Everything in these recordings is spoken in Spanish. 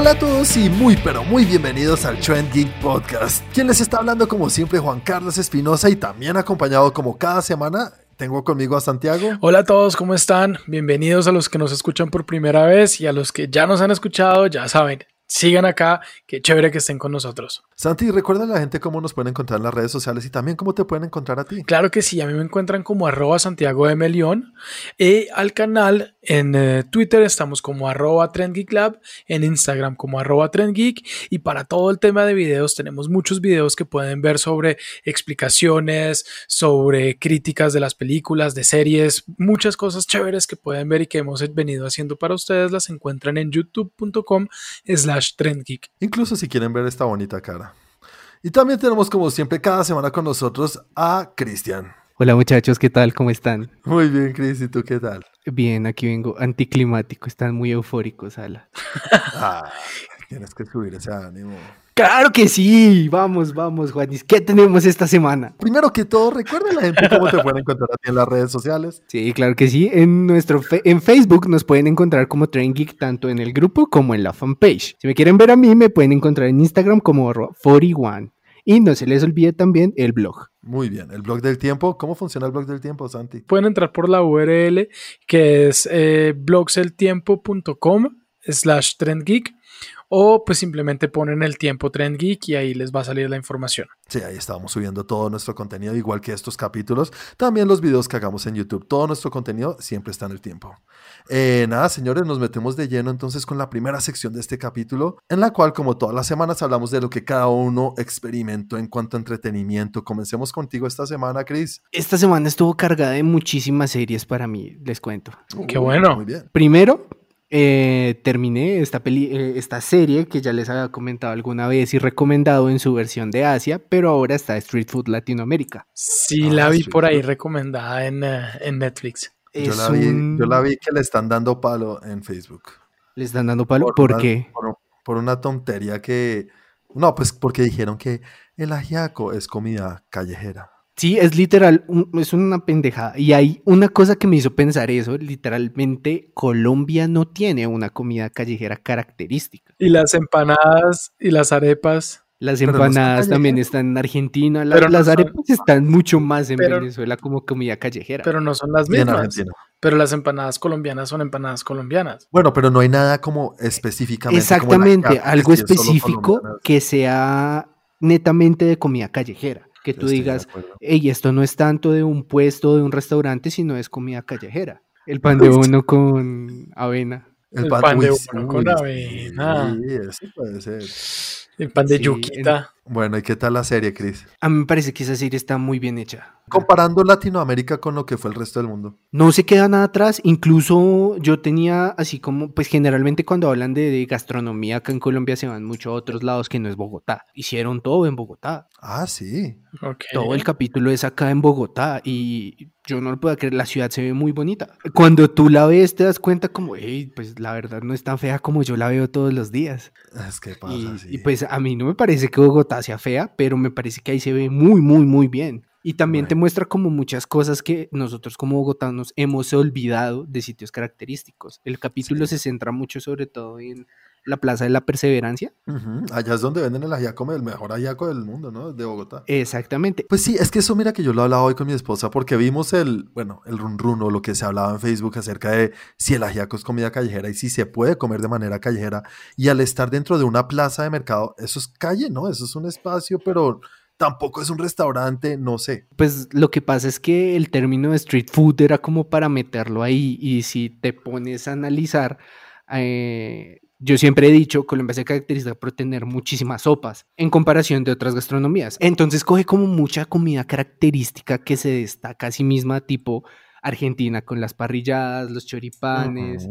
Hola a todos y muy pero muy bienvenidos al Trend Geek Podcast. Quien les está hablando como siempre Juan Carlos Espinosa y también acompañado como cada semana tengo conmigo a Santiago. Hola a todos, ¿cómo están? Bienvenidos a los que nos escuchan por primera vez y a los que ya nos han escuchado, ya saben, sigan acá, qué chévere que estén con nosotros. Santi, recuerda a la gente cómo nos pueden encontrar en las redes sociales y también cómo te pueden encontrar a ti. Claro que sí, a mí me encuentran como arroba Santiago de Melión y al canal en eh, Twitter estamos como arroba TrendGeekLab, en Instagram como arroba TrendGeek y para todo el tema de videos tenemos muchos videos que pueden ver sobre explicaciones, sobre críticas de las películas, de series, muchas cosas chéveres que pueden ver y que hemos venido haciendo para ustedes las encuentran en youtube.com slash trendgeek. Incluso si quieren ver esta bonita cara. Y también tenemos como siempre cada semana con nosotros a Cristian. Hola muchachos, ¿qué tal? ¿Cómo están? Muy bien, Cris, ¿y tú qué tal? Bien, aquí vengo anticlimático, están muy eufóricos, Ala. Ah, tienes que subir ese ánimo. Claro que sí, vamos, vamos, Juanis. ¿Qué tenemos esta semana? Primero que todo, recuerda a la gente cómo te pueden encontrar aquí en las redes sociales. Sí, claro que sí. En nuestro en Facebook nos pueden encontrar como Train Geek tanto en el grupo como en la fanpage. Si me quieren ver a mí, me pueden encontrar en Instagram como arroba 41. Y no se les olvide también el blog. Muy bien, el blog del tiempo. ¿Cómo funciona el blog del tiempo, Santi? Pueden entrar por la URL que es eh, blogseltiempo.com slash trendgeek o pues simplemente ponen el tiempo trendgeek y ahí les va a salir la información. Sí, ahí estábamos subiendo todo nuestro contenido, igual que estos capítulos. También los videos que hagamos en YouTube. Todo nuestro contenido siempre está en el tiempo. Eh, nada, señores, nos metemos de lleno entonces con la primera sección de este capítulo, en la cual, como todas las semanas, hablamos de lo que cada uno experimentó en cuanto a entretenimiento. Comencemos contigo esta semana, Chris. Esta semana estuvo cargada de muchísimas series para mí, les cuento. Qué bueno. Muy bien. Primero, eh, terminé esta, peli eh, esta serie que ya les había comentado alguna vez y recomendado en su versión de Asia, pero ahora está Street Food Latinoamérica. Sí, Ah, la vi por ahí recomendada en, eh, en Netflix. Yo la, vi, un- yo la vi que le están dando palo en Facebook. ¿Le están dando palo? ¿Por, una- qué? Por, por una tontería que... No, pues porque dijeron que el ajiaco es comida callejera. Sí, es literal, un- es una pendejada. Y hay una cosa que me hizo pensar eso, literalmente Colombia no tiene una comida callejera característica. Y las empanadas y las arepas. Las no empanadas también están en Argentina, la- Pero no las son- arepas están mucho más en pero- Venezuela como comida callejera. Pero no son las mismas. Argentina. Pero las empanadas colombianas son empanadas colombianas. Bueno, pero no hay nada como específicamente. Exactamente, algo específico que sea netamente de comida callejera. Que Yo tú digas, hey, esto no es tanto de un puesto, de un restaurante, sino es comida callejera. El pan de uno con avena. El pan de uno con avena. Sí, eso puede ser. El pan de Sí, yuquita. Bueno, ¿y qué tal la serie, Chris? A mí me parece que esa serie está muy bien hecha. Comparando Latinoamérica con lo que fue el resto del mundo. No se queda nada atrás, incluso yo tenía así como, pues generalmente cuando hablan de, de gastronomía acá en Colombia se van mucho a otros lados que no es Bogotá. Hicieron todo en Bogotá. Ah, sí. Ok. Todo el capítulo es acá en Bogotá y yo no lo puedo creer, la ciudad se ve muy bonita. Cuando tú la ves te das cuenta como, hey, pues la verdad no es tan fea como yo la veo todos los días. Es que pasa, Y, sí. y, pues a mí no me parece que Bogotá sea fea, pero me parece que ahí se ve muy, muy, muy bien. Y también te muestra como muchas cosas que nosotros como bogotanos hemos olvidado de sitios característicos. El capítulo se centra mucho sobre todo en la Plaza de la Perseverancia. Allá es donde venden el ajiaco, el mejor ajiaco del mundo, ¿no? De Bogotá. Exactamente. Pues sí, es que eso mira que yo lo hablaba hoy con mi esposa porque vimos el, bueno, el run run o lo que se hablaba en Facebook acerca de si el ajiaco es comida callejera y si se puede comer de manera callejera. Y al estar dentro de una plaza de mercado, eso es calle, ¿no? Eso es un espacio, pero tampoco es un restaurante, no sé. Pues lo que pasa es que el término de street food era como para meterlo ahí y si te pones a analizar, eh, yo siempre he dicho, Colombia se caracteriza por tener muchísimas sopas en comparación de otras gastronomías. Entonces coge como mucha comida característica que se destaca a sí misma, tipo Argentina con las parrilladas, los choripanes,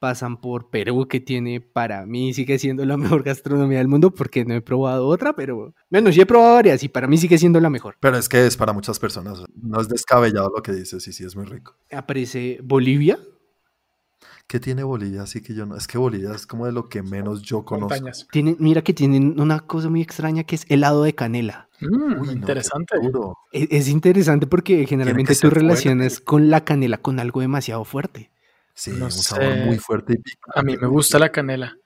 pasan por Perú, que tiene para mí sigue siendo la mejor gastronomía del mundo, porque no he probado otra, pero bueno, sí he probado varias y para mí sigue siendo la mejor. Pero es que es para muchas personas. No es descabellado lo que dices, y sí, es muy rico. Aparece Bolivia. ¿Qué tiene Bolivia? Así que yo no. Es que Bolivia es como de lo que menos yo conozco. Tienen, mira que tienen una cosa muy extraña que es helado de canela. Mm, Uy, no, interesante. E- Es, interesante porque generalmente tú fuerte. relacionas con la canela con algo demasiado fuerte. Sí, No un sabor muy fuerte y. A mí me gusta la canela.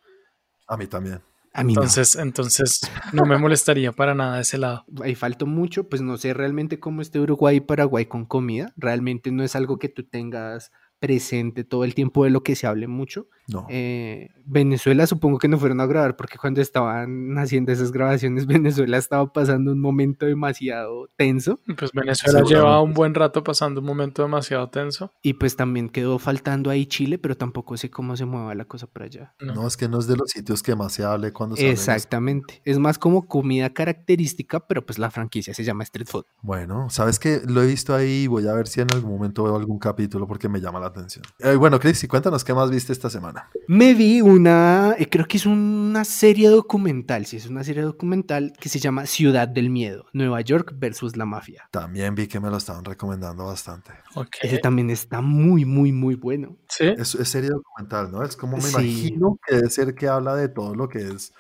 A mí también. A mí Entonces, entonces no me molestaría para nada ese lado. no. Ahí faltó mucho, pues no sé realmente cómo esté Uruguay y Paraguay con comida. Realmente no es algo que tú tengas presente todo el tiempo de lo que se hable mucho. No. Eh, Venezuela supongo que no fueron a grabar porque cuando estaban haciendo esas grabaciones Venezuela estaba pasando un momento demasiado tenso Pues Venezuela lleva un buen rato pasando un momento demasiado tenso. y pues también quedó faltando ahí Chile, pero tampoco sé cómo se mueva la cosa por allá. No. No, es que no es de los sitios que más se hable cuando se. Exactamente. Es más como comida característica, pero pues la franquicia se llama Street Food. Bueno, sabes que lo he visto ahí y voy a ver si en algún momento veo algún capítulo porque me llama la atención. Eh, bueno, Cristi, cuéntanos qué más viste esta semana. Me vi una, eh, creo que es una serie documental, sí, es una serie documental que se llama Ciudad del Miedo, Nueva York versus la mafia. También vi que me lo estaban recomendando bastante. Ok. Ese también está muy, muy, muy bueno. Sí. Es, es serie documental, ¿no? Es como me Sí. imagino que debe ser que habla de todo lo que es,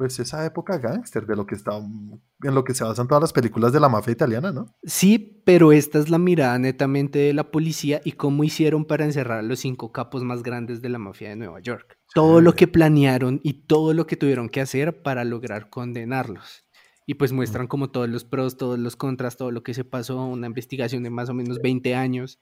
pues, esa época gángster, de lo que está, en lo que se basan todas las películas de la mafia italiana, ¿no? Sí, pero esta es la mirada netamente de la policía y cómo hicieron para encerrar a los cinco capos más grandes de la mafia de Nueva York. Todo lo que planearon y todo lo que tuvieron que hacer para lograr condenarlos. Y pues muestran como todos los pros, todos los contras, todo lo que se pasó, una investigación de más o menos 20 años.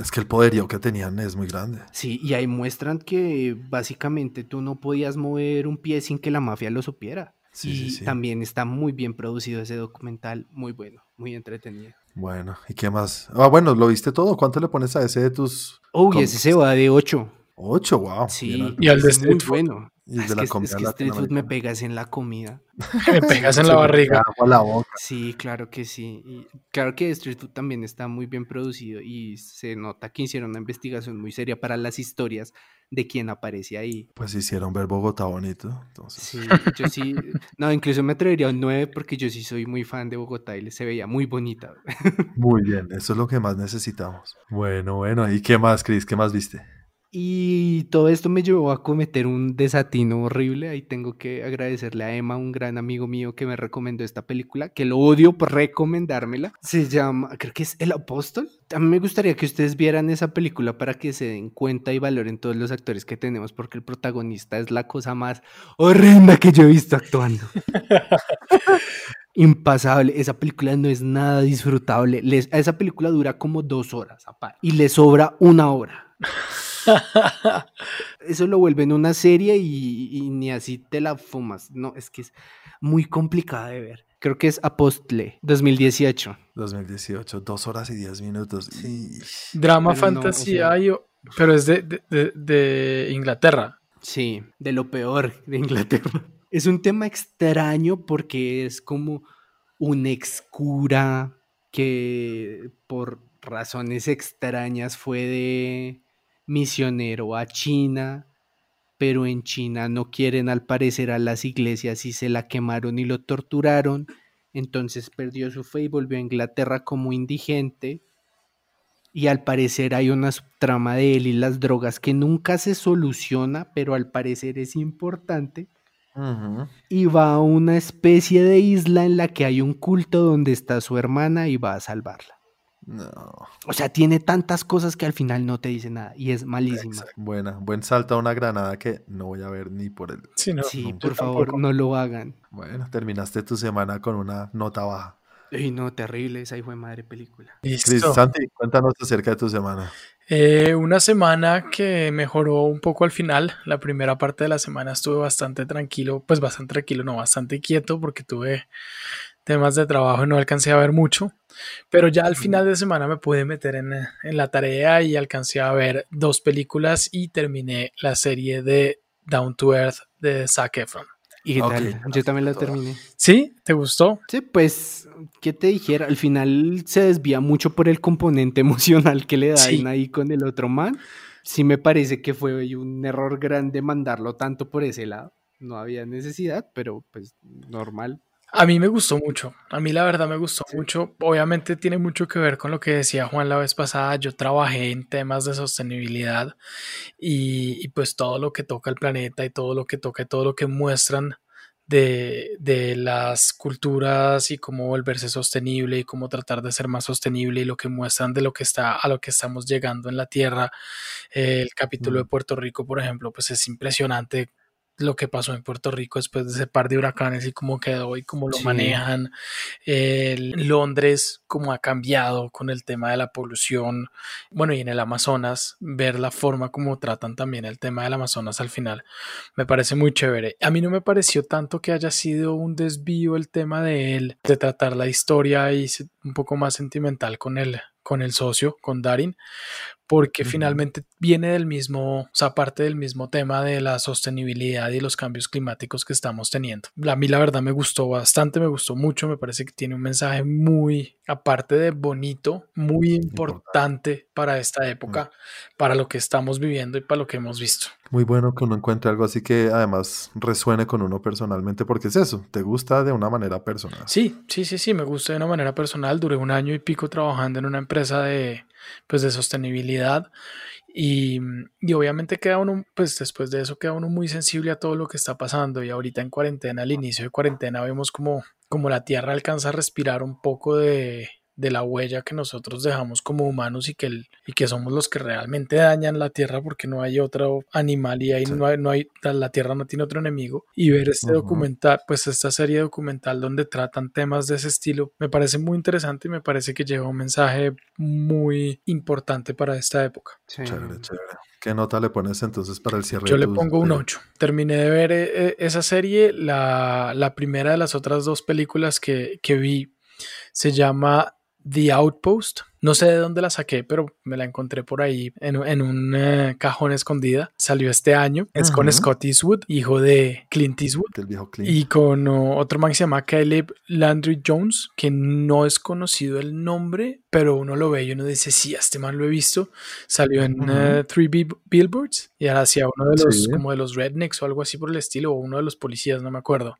Es que el poderío que tenían es muy grande. Sí, y ahí muestran que básicamente tú no podías mover un pie sin que la mafia lo supiera. Sí, y sí, sí. también está muy bien producido ese documental, muy bueno, muy entretenido. Bueno, ¿y qué más? Ah, bueno, ¿lo viste todo? ¿Cuánto le pones a ese de tus Uy, Com- ese se va de 8. ocho? Wow. Sí. Y al de es muy bueno. Y Es de la que, es comida que Street Food me pegas en la comida. Me pegas en la me barriga. a la boca. Sí, claro que sí. Y claro que Street Food también está muy bien producido y se nota que hicieron una investigación muy seria para las historias de quien aparece ahí. Pues hicieron ver Bogotá bonito. Entonces, Sí, yo sí. No, incluso me atrevería a un 9 porque yo sí soy muy fan de Bogotá y se veía muy bonita. muy bien, eso es lo que más necesitamos. Bueno, bueno, ¿y qué más, Cris? ¿Qué más viste? Y todo esto me llevó a cometer un desatino horrible. Ahí tengo que agradecerle a Emma, un gran amigo mío que me recomendó esta película, que lo odio por recomendármela. Se llama, creo que es El Apóstol. A mí me gustaría que ustedes vieran esa película para que se den cuenta y valoren todos los actores que tenemos, porque el protagonista es la cosa más horrenda que yo he visto actuando. Impasable. Esa película no es nada disfrutable. Esa película dura como dos horas y le sobra una hora. Eso lo vuelven una serie y, y ni así te la fumas. No, es que es muy complicada de ver. Creo que es Apostle 2018. 2018, dos horas y diez minutos. Drama, Pero no, o fantasía, sea- y- pero es de, de- de- de Inglaterra. Sí, de lo peor de Inglaterra. Es un tema extraño porque es como un ex cura que por razones extrañas fue de misionero a China, pero en China no quieren al parecer a las iglesias y se la quemaron y lo torturaron. Entonces perdió su fe y volvió a Inglaterra como indigente. Y al parecer hay una trama de él y las drogas que nunca se soluciona, pero al parecer es importante. Y va a una especie de isla en la que hay un culto donde está su hermana y va a salvarla. No. O sea, tiene tantas cosas que al final no te dice nada y es malísima. Exacto. Buena, buen salto a una granada que no voy a ver ni por el. Sí, no, Sí, por favor, tampoco. no lo hagan. Bueno, terminaste tu semana con una nota baja. Uy, no, terrible esa hijo de madre película. Cris, Listo. Santi, cuéntanos acerca de tu semana. Eh, una semana que mejoró un poco al final. La primera parte de la semana estuve bastante tranquilo, pues bastante tranquilo, no, bastante quieto porque tuve temas de trabajo y no alcancé a ver mucho. Pero ya al final de semana me pude meter en, en la tarea y alcancé a ver dos películas y terminé la serie de Down to Earth de Zac Efron. ¿Y qué Ok, tal? Yo también la terminé. ¿Sí? ¿Te gustó? Sí, pues, ¿qué te dijera? Al final se desvía mucho por el componente emocional que le dan Sí. ahí con el otro man. Sí me parece que fue un error grande mandarlo tanto por ese lado. No había necesidad, pero pues normal. A mí me gustó mucho, a mí la verdad me gustó mucho. Obviamente tiene mucho que ver con lo que decía Juan la vez pasada. Yo trabajé en temas de sostenibilidad y, y pues todo lo que toca el planeta y todo lo que toca y todo lo que muestran de, de las culturas y cómo volverse sostenible y cómo tratar de ser más sostenible y lo que muestran de lo que está a lo que estamos llegando en la Tierra. El capítulo de Mm. Puerto Rico, por ejemplo, pues es impresionante lo que pasó en Puerto Rico después de ese par de huracanes y cómo quedó y cómo lo manejan. Londres, cómo ha cambiado con el tema de la polución. Bueno, y en el Amazonas, ver la forma como tratan también el tema del Amazonas al final, me parece muy chévere. A mí no me pareció tanto que haya sido un desvío el tema de él, de tratar la historia y un poco más sentimental con él con el socio, con Darin, porque finalmente viene del mismo, o sea, parte del mismo tema de la sostenibilidad y los cambios climáticos que estamos teniendo. A mí la verdad me gustó bastante, me gustó mucho, me parece que tiene un mensaje muy, aparte de bonito, muy importante para esta época, para lo que estamos viviendo y para lo que hemos visto. Muy bueno que uno encuentre algo así que además resuene con uno personalmente, porque es eso, te gusta de una manera personal. Sí, sí, sí, sí, me gusta de una manera personal. Duré un año y pico trabajando en una empresa de, pues, de sostenibilidad y, y, obviamente queda uno, pues después de eso queda uno muy sensible a todo lo que está pasando y ahorita en cuarentena, al inicio de cuarentena vemos como, como la Tierra alcanza a respirar un poco de, de la huella que nosotros dejamos como humanos y que, el, y que somos los que realmente dañan la tierra porque no hay otro animal y ahí no, hay, no hay, la tierra no tiene otro enemigo. Y ver este documental, pues esta serie documental donde tratan temas de ese estilo, me parece muy interesante y me parece que lleva un mensaje muy importante para esta época. Chévere, chévere. ¿Qué nota le pones entonces para el cierre? Yo le pongo un 8. Terminé de ver eh, eh, esa serie. La, la, primera de las otras dos películas que, que vi se llama The Outpost. No sé de dónde la saqué, pero me la encontré por ahí en, un eh, cajón escondida. Salió este año. Es con Scott Eastwood, hijo de Clint Eastwood. Y con otro man que se llama Caleb Landry Jones, que no es conocido el nombre, pero uno lo ve y uno dice, sí, este man lo he visto. Salió en uh Three Billboards y ahora hacía uno de los, como de los rednecks o algo así por el estilo, o uno de los policías, no me acuerdo.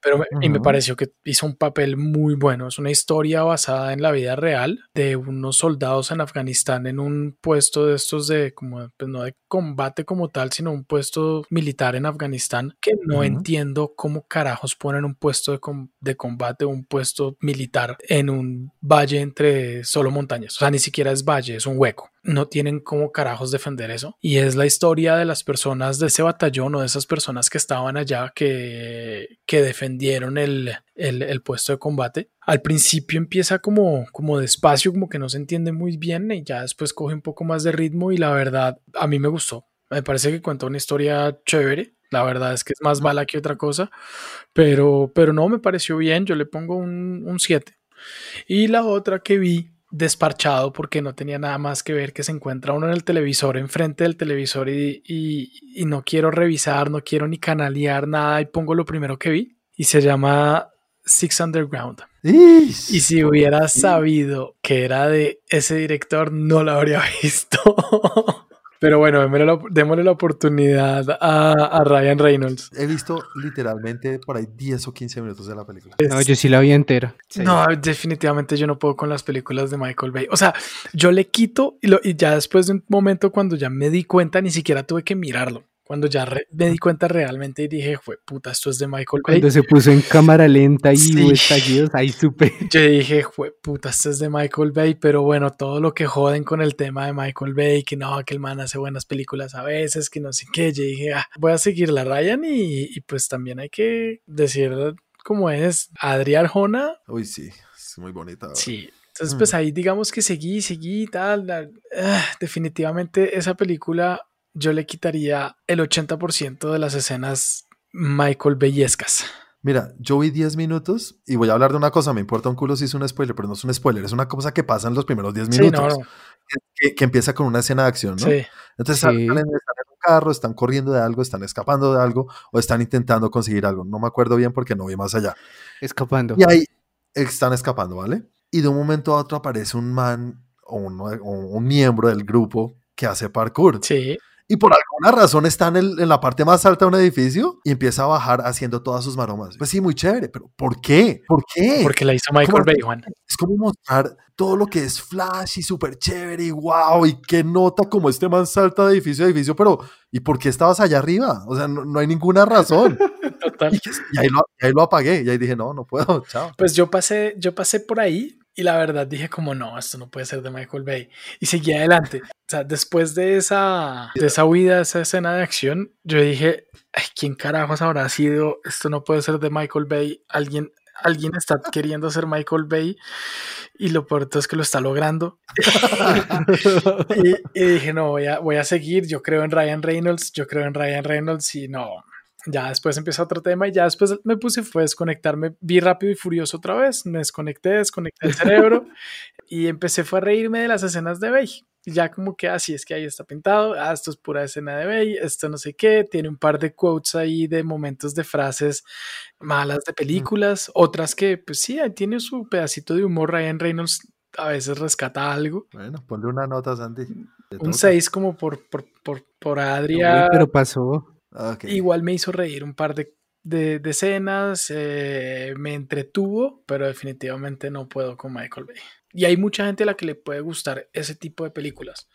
Pero y me pareció que hizo un papel muy bueno. Es una historia basada en la vida real de unos soldados en Afganistán en un puesto de estos de como pues no de combate como tal, sino un puesto militar en Afganistán que no entiendo cómo carajos ponen un puesto de, de combate, un puesto militar en un valle entre solo montañas. O sea, ni siquiera es valle, es un hueco no tienen cómo carajos defender eso. Y es la historia de las personas de ese batallón o de esas personas que estaban allá que, que defendieron el, el, puesto de combate. Al principio empieza como, como despacio, como que no se entiende muy bien y ya después coge un poco más de ritmo y la verdad a mí me gustó. Me parece que cuenta una historia chévere. La verdad es que es más bala que otra cosa, pero, pero no me pareció bien. Yo le pongo un 7. y la otra que vi desparchado porque no tenía nada más que ver que se encuentra uno en el televisor, enfrente del televisor y, y, no quiero revisar, no quiero ni canalear nada y pongo lo primero que vi y se llama Six Underground. Y si hubiera sabido que era de ese director, no lo habría visto. Pero bueno, démosle la, oportunidad a, Ryan Reynolds. He visto literalmente por ahí 10 o 15 minutos de la película. No, yo sí la vi entera. No, definitivamente yo no puedo con las películas de Michael Bay. O sea, yo le quito y, y ya después de un momento cuando ya me di cuenta, ni siquiera tuve que mirarlo. Cuando ya me di cuenta realmente y dije, fue puta, esto es de Michael Bay. Cuando se puso en cámara lenta y sí. estallidos, ahí supe. Yo dije, fue puta, esto es de Michael Bay, pero bueno, todo lo que joden con el tema de Michael Bay, que no, que el man hace buenas películas a veces, que no sé qué, yo dije, ah, voy a seguir la Ryan y, y pues también hay que decir cómo es Adrián Arjona. Uy, sí, es muy bonita. Sí, entonces, pues mm. ahí digamos que seguí, seguí, tal. Ah, definitivamente esa película yo le quitaría el 80% de las escenas Michael Bellescas. Mira, yo vi 10 minutos y voy a hablar de una cosa, me importa un culo si es un spoiler, pero no es un spoiler, es una cosa que pasa en los primeros 10 minutos, Que, empieza con una escena de acción, ¿no? Sí. Entonces están en un carro, están corriendo de algo, están escapando de algo o están intentando conseguir algo, no me acuerdo bien porque no vi más allá. Escapando. Y ahí están escapando, ¿vale? Y de un momento a otro aparece un man o un, o un miembro del grupo que hace parkour. Sí y por alguna razón está en, la parte más alta de un edificio y empieza a bajar haciendo todas sus maromas. Pues sí, muy chévere, pero ¿por qué? ¿Por qué? Porque la hizo Michael Bay, Juan. Es como mostrar todo lo que es flash y súper chévere y wow, y qué nota como este man salta de edificio a edificio, pero ¿y por qué estabas allá arriba? O sea, no, hay ninguna razón. Total. Y, ahí lo, ahí lo, apagué y ahí dije, no, no puedo, chao. Pues yo pasé, yo pasé por ahí Y la verdad dije como no, esto no puede ser de Michael Bay. Y seguí adelante. O sea, después de esa, de esa huida, esa escena de acción, yo dije, Ay, ¿quién carajos habrá sido? Esto no puede ser de Michael Bay. Alguien, alguien está queriendo ser Michael Bay y lo peor es que lo está logrando. y, y, dije, no, voy a, voy a seguir. Yo creo en Ryan Reynolds, yo creo en Ryan Reynolds y no, ya después empezó otro tema y ya después me puse, fue a desconectarme, vi rápido y furioso otra vez, me desconecté, desconecté el cerebro y empecé fue a reírme de las escenas de Bay. Ya como que así ah, es que ahí está pintado, ah, esto es pura escena de Bay, esto no sé qué, tiene un par de quotes ahí de momentos de frases malas de películas, otras que pues sí, tiene su pedacito de humor, Ryan Reynolds a veces rescata algo. Bueno, ponle una nota, Sandy. Un 6 como por, por, por, por Adrián. pero pasó. Igual me hizo reír un par de, de, escenas, eh, me entretuvo, pero definitivamente no puedo con Michael Bay. Y hay mucha gente a la que le puede gustar ese tipo de películas.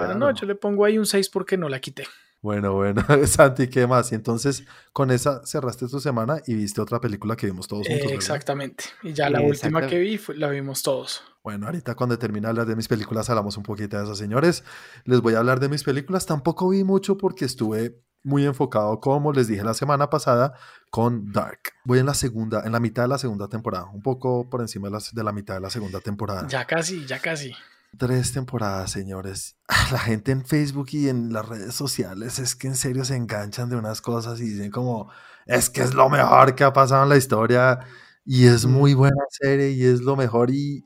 Pero no, yo le pongo ahí un 6 porque no la quité. Bueno, bueno, Santi, ¿qué más? Y entonces con esa cerraste tu semana y viste otra película que vimos todos juntos. exactamente. Y ya la última que vi la vimos todos. Bueno, ahorita cuando termine de hablar de mis películas hablamos un poquito de eso, señores. Les voy a hablar de mis películas. Tampoco vi mucho porque estuve muy enfocado, como les dije la semana pasada, con Dark. Voy en la segunda, en la mitad de la segunda temporada, un poco por encima de la, de la mitad de la segunda temporada. Ya casi, ya casi. Tres temporadas, señores. La gente en Facebook y en las redes sociales es que en serio se enganchan de unas cosas y dicen como, es que es lo mejor que ha pasado en la historia y es muy buena serie y es lo mejor y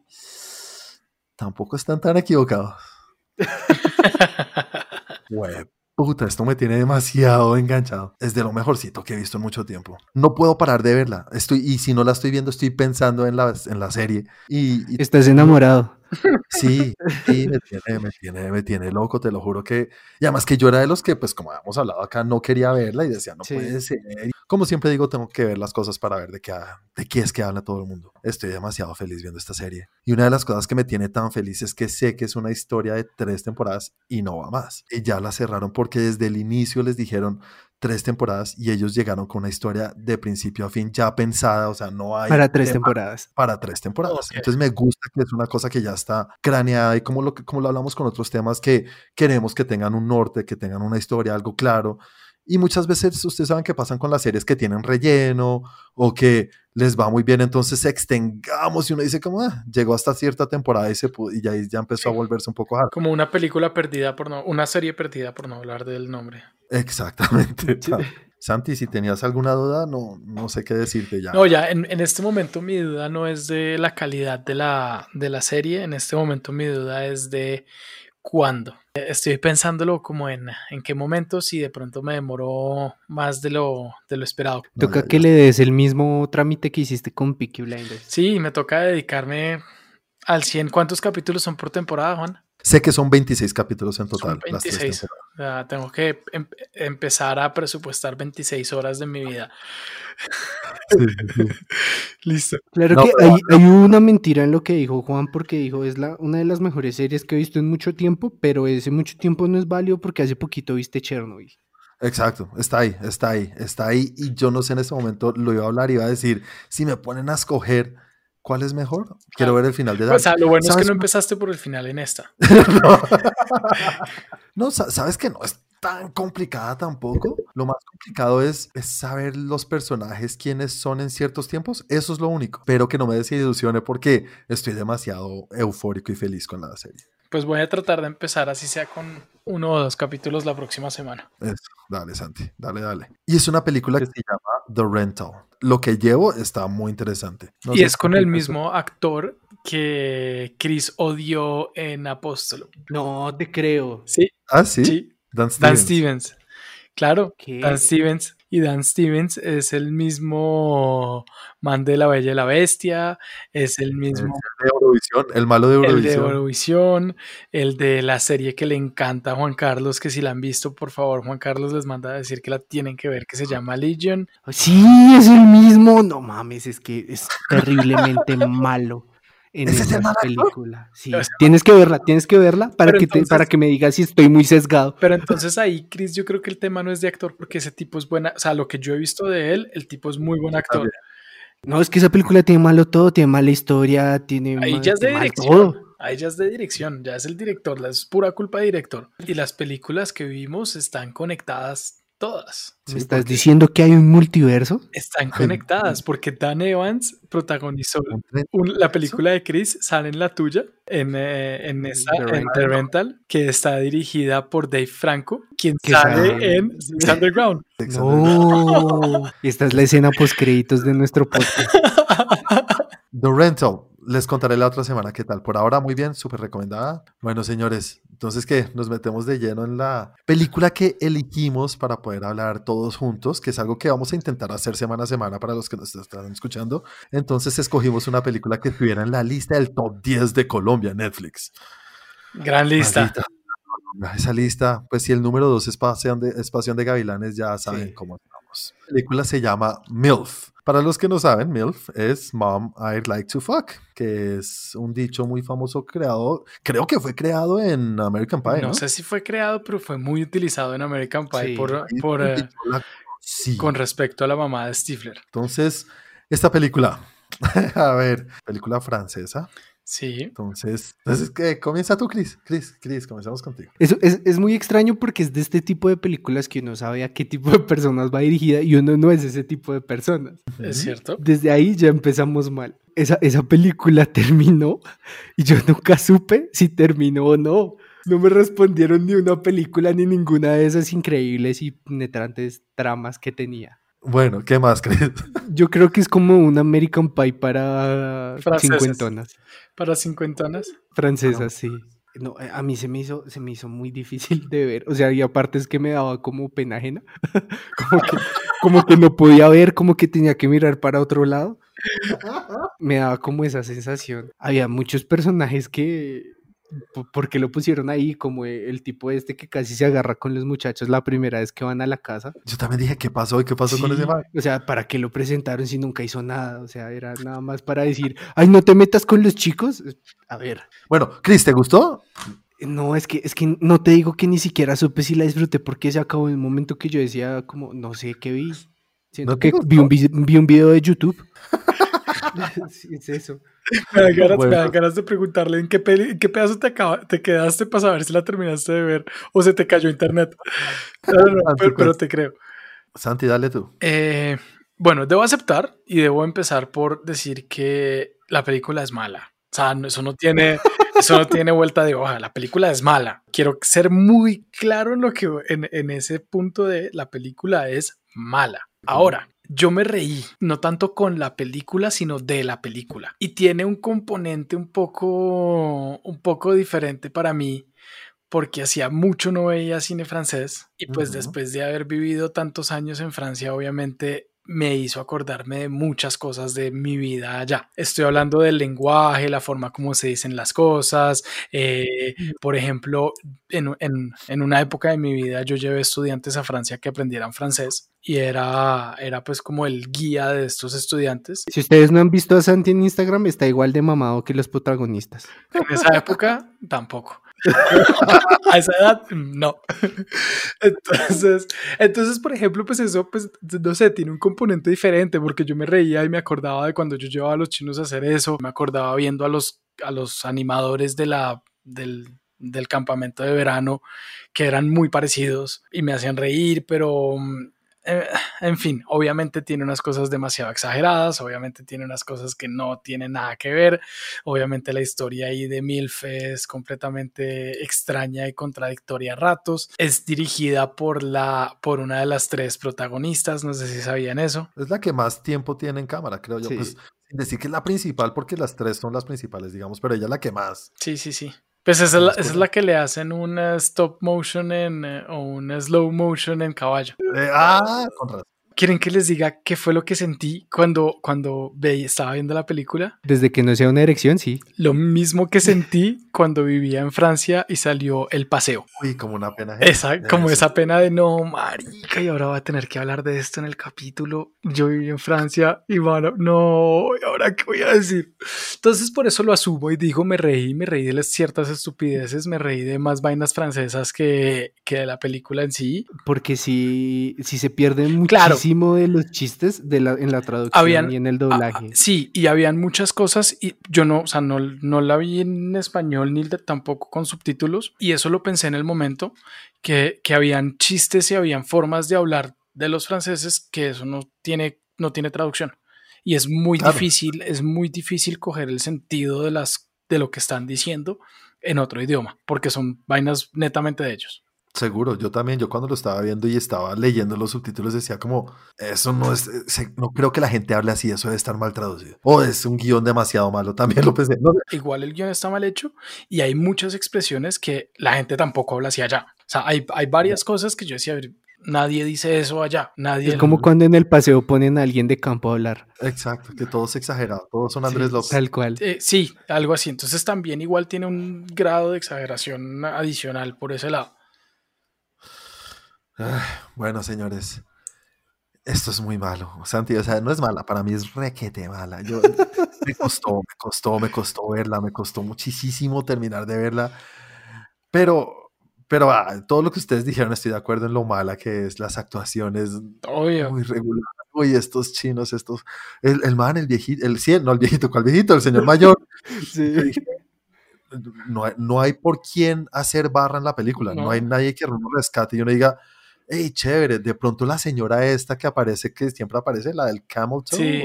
tampoco están tan equivocados. Web Puta, esto me tiene demasiado enganchado. Es de lo mejorcito que he visto en mucho tiempo. No puedo parar de verla. Estoy, y si no la estoy viendo, estoy pensando en la, en la serie. Y, Estás enamorado. Sí, sí, me tiene, me tiene, me tiene loco, te lo juro que. Y además que yo era de los que, pues como habíamos hablado acá, no quería verla y decía, no puede ser. Como siempre digo, tengo que ver las cosas para ver de qué, de qué es que habla todo el mundo. Estoy demasiado feliz viendo esta serie. Y una de las cosas que me tiene tan feliz es que sé que es una historia de tres temporadas y no va más. Y ya la cerraron porque desde el inicio les dijeron, tres temporadas y ellos llegaron con una historia de principio a fin ya pensada, o sea, no hay... Para tres temporadas. Para tres temporadas. Entonces me gusta que es una cosa que ya está craneada y como lo, como lo hablamos con otros temas, que queremos que tengan un norte, que tengan una historia, algo claro. Y muchas veces ustedes saben que pasan con las series que tienen relleno o que les va muy bien, entonces extengamos y uno dice como, ah, llegó hasta cierta temporada y, se y ya, ya empezó a volverse un poco hard. Como una película perdida por no, una serie perdida por no hablar del nombre. Exactamente. Santi, si tenías alguna duda, no, no sé qué decirte ya. No, ya, en, en, este momento mi duda no es de la calidad de la, de la serie, en este momento mi duda es de cuándo. Estoy pensándolo como en, en qué momento, si de pronto me demoró más de lo, de lo esperado. Toca que le des el mismo trámite que hiciste con Peaky Blinders. Sí, me toca dedicarme al 100. ¿Cuántos capítulos son por temporada, Juan? Sé que son 26 capítulos en total. 26. tengo que em, empezar a presupuestar 26 horas de mi vida. Listo. Claro que hay, una mentira en lo que dijo Juan, porque dijo es la, una de las mejores series que he visto en mucho tiempo, pero ese mucho tiempo no es válido porque hace poquito viste Chernobyl. Exacto, está ahí, está ahí, está ahí. Y yo no sé en ese momento, lo iba a hablar, iba a decir, si me ponen a escoger ¿Cuál es mejor? Quiero ver el final de Dark. O sea, lo bueno es que no empezaste por el final en esta. no. sabes que no es tan complicada tampoco. Lo más complicado es, saber los personajes, quiénes son en ciertos tiempos. Eso es lo único. Pero que no me desilusione porque estoy demasiado eufórico y feliz con la serie. Pues voy a tratar de empezar así sea con uno o dos capítulos la próxima semana. Eso, dale, Santi, dale, dale. Y es una película que se llama The Rental. Lo que llevo está muy interesante. y es con el mismo actor que Chris odió en Apóstolo. No te creo. Sí. Ah, sí. Dan Stevens. Dan Stevens. Claro, Dan Stevens. Y Dan Stevens es el mismo man de La Bella y la Bestia, es el mismo... El de Eurovisión, el malo de Eurovisión. El de Eurovisión, el de la serie que le encanta a Juan Carlos, que si la han visto, por favor, Juan Carlos les manda a decir que la tienen que ver, que se llama Legion. Sí, es el mismo. No mames, es que es terriblemente malo en esa película. Sí, tienes que verla, tienes que verla para que, para que me digas si estoy muy sesgado. Pero entonces ahí, Chris, yo creo que el tema no es de actor porque ese tipo es buena, o sea, lo que yo he visto de él, el tipo es muy buen actor. No, es que esa película tiene malo todo, tiene mala historia, tiene, Ahí ma- ya es de mal dirección. todo. Ahí ya es de dirección, ya es el director, es pura culpa de director. Y las películas que vimos están conectadas todas. ¿Me Sí, estás diciendo que hay un multiverso? Están conectadas porque Dan Evans protagonizó Un la película de Chris, sale en la tuya, en, eh, en esa, The en Rental. The Rental, que está dirigida por Dave Franco, quien sale sale- en Six Underground. No. Esta es la escena post créditos de nuestro podcast. The Rental. Les contaré la otra semana qué tal. Por ahora, muy bien, súper recomendada. Bueno, señores, entonces que nos metemos de lleno en la película que elegimos para poder hablar todos juntos, que es algo que vamos a intentar hacer semana a semana para los que nos están escuchando. Entonces escogimos una película que estuviera en la lista del top 10 de Colombia, Netflix. Gran lista. Maldita Esa lista, pues si el número 2 es Pasión de, es Pasión de Gavilanes, ya saben Sí. cómo estamos. La película se llama MILF. Para los que no saben, MILF es Mom, I'd Like to Fuck, que es un dicho muy famoso creado, creo que fue creado en American Pie, ¿no? No sé si fue creado, pero fue muy utilizado en American Pie Sí. por, por, eh, dicho la- sí. con respecto a la mamá de Stifler. Entonces, esta película, a ver, película francesa. Sí. Entonces, entonces ¿qué? comienza tú, Chris. Chris, Chris, comenzamos contigo. Eso es, es muy extraño porque es de este tipo de películas que uno sabe a qué tipo de personas va dirigida y uno no es ese tipo de personas. Es cierto. Desde ahí ya empezamos mal. Esa, esa película terminó y yo nunca supe si terminó o no. No me respondieron ni una película ni ninguna de esas increíbles y penetrantes tramas que tenía. Bueno, ¿qué más, Chris? Yo creo que es como un American Pie para Franceses. cincuentonas. Para cincuentonas. Francesas, sí. No, eh, a mí se me hizo, se me hizo muy difícil de ver. O sea, y aparte es que me daba como pena ajena. como, que, como que no podía ver, como que tenía que mirar para otro lado. Me daba como esa sensación. Había muchos personajes que. Po- ¿Por qué lo pusieron ahí? Como e- el tipo este que casi se agarra con los muchachos la primera vez que van a la casa. Yo también dije, ¿qué pasó? ¿Y qué pasó con Sí, ese man? O sea, ¿para qué lo presentaron si nunca hizo nada? O sea, era nada más para decir, ay, no te metas con los chicos. A ver, Bueno, Chris, ¿te gustó? no, es que, es que no te digo que ni siquiera supe si la disfruté porque se acabó el momento que yo decía como, no sé qué vi. Siento ¿No que vi un, vi un video de YouTube. Sí, es eso. Me dan ganas, me Bueno. dan ganas de preguntarle en qué, peli- en qué pedazo te, acaba- te quedaste para saber si la terminaste de ver o se te cayó internet. No, no, no, Ah, pero, pero cuenta. te creo. Santi, dale tú. Eh, bueno, debo aceptar y debo empezar por decir que la película es mala. O sea, no- eso no tiene, eso no tiene vuelta de hoja. La película es mala. Quiero ser muy claro en lo que en, en ese punto de la película es mala. Ahora, yo me reí, no tanto con la película, sino de la película. Y tiene un componente un poco, un poco diferente para mí, porque hacía mucho no veía cine francés. Y pues después de haber vivido tantos años en Francia, obviamente me hizo acordarme de muchas cosas de mi vida allá. Estoy hablando del lenguaje, la forma como se dicen las cosas. eh, por ejemplo, en, en- en una época de mi vida yo llevé estudiantes a Francia que aprendieran francés y era, era pues como el guía de estos estudiantes. Si ustedes no han visto a Santi en Instagram, está igual de mamado que los protagonistas. En esa época tampoco. a esa edad, no. Entonces, entonces, por ejemplo, pues eso, pues, no sé, tiene un componente diferente porque yo me reía y me acordaba de cuando yo llevaba a los chinos a hacer eso, me acordaba viendo a los, a los animadores de la, del, del campamento de verano que eran muy parecidos y me hacían reír, pero... eh, en fin, obviamente tiene unas cosas demasiado exageradas, obviamente tiene unas cosas que no tienen nada que ver, Obviamente la historia ahí de Milf es completamente extraña y contradictoria a ratos. Es dirigida por la por una de las tres protagonistas, no sé si sabían eso. Es la que más tiempo tiene en cámara, creo yo. Sí. Pues sin decir que es la principal, porque las tres son las principales, digamos, pero ella es la que más. Sí, sí, sí. Pues esa es, la, Es esa es la que le hacen un eh, stop motion en, eh, o un slow motion en caballo. Eh, ah, con razón. ¿Quieren que les diga qué fue lo que sentí cuando, cuando estaba viendo la película? Desde que no sea una erección, sí. Lo mismo que sentí cuando vivía en Francia y salió El Paseo. Uy, como una pena. Esa, como esa pena de no, marica, y ahora va a tener que hablar de esto en el capítulo. Yo viví en Francia y bueno, no, ¿y ahora qué voy a decir? Entonces por eso lo asumo y digo, me reí, me reí de las ciertas estupideces, me reí de más vainas francesas que, que de la película en sí. Porque si, si se pierden muchísimo de los chistes de la, en la traducción y en el doblaje. Ah, sí, y habían muchas cosas y yo no, o sea, no, no la vi en español ni tampoco con subtítulos y eso lo pensé en el momento que, que habían chistes y habían formas de hablar de los franceses que eso no tiene, no tiene traducción. Y es muy difícil, es muy difícil coger el sentido de las de lo que están diciendo en otro idioma, porque son vainas netamente de ellos. Seguro, yo también, yo cuando lo estaba viendo y estaba leyendo los subtítulos decía como, eso no es, no creo que la gente hable así, eso debe estar mal traducido. O es un guion demasiado malo, también lo pensé. Igual el guion está mal hecho y hay muchas expresiones que la gente tampoco habla así allá. O sea, hay, hay varias cosas que yo decía, nadie dice eso allá. Nadie es como cuando en el paseo ponen a alguien de campo a hablar. Exacto, que todo es exagerado, todos son Andrés López. Tal cual. Eh, sí, algo así. Entonces también igual tiene un grado de exageración adicional por ese lado. Bueno, señores, esto es muy malo. Santi, o sea, no es mala, para mí es requete mala. Yo, me costó, me costó, me costó verla, me costó muchísimo terminar de verla. Pero, pero ah, todo lo que ustedes dijeron, estoy de acuerdo en lo mala que es, las actuaciones muy regulares. Uy, estos chinos, estos. El, el man, el viejito, el 100, no el viejito, ¿cuál viejito? El señor mayor. sí no no hay por quién hacer barra en la película, no, hay nadie que uno rescate y uno diga, hey, chévere, de pronto la señora esta que aparece, que siempre aparece, la del Camel Toe. Sí.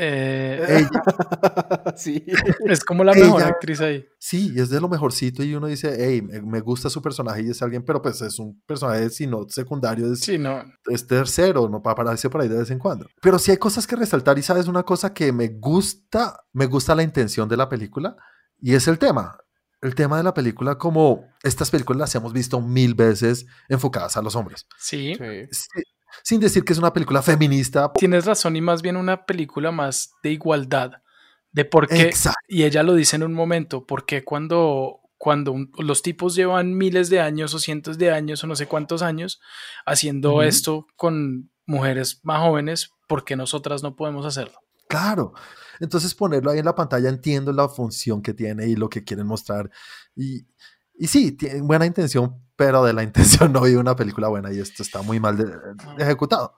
Eh, sí. Es como la mejor actriz ahí. Sí, es de lo mejorcito y uno dice, hey, me gusta su personaje y es alguien, pero pues es un personaje, si no secundario, es, sí, no. es tercero, no para aparecer por ahí de vez en cuando. Pero sí hay cosas que resaltar y sabes una cosa que me gusta, me gusta la intención de la película y es el tema el tema de la película como estas películas las hemos visto mil veces enfocadas a los hombres. Sí. Sin decir que es una película feminista. Tienes razón y más bien una película más de igualdad. De por qué, y ella lo dice en un momento, porque cuando, cuando los tipos llevan miles de años o cientos de años o no sé cuántos años haciendo esto con mujeres más jóvenes, ¿por qué nosotras no podemos hacerlo? Claro. Entonces ponerlo ahí en la pantalla entiendo la función que tiene y lo que quieren mostrar. Y, y sí, tiene buena intención, pero de la intención no hay una película buena y esto está muy mal ejecutado.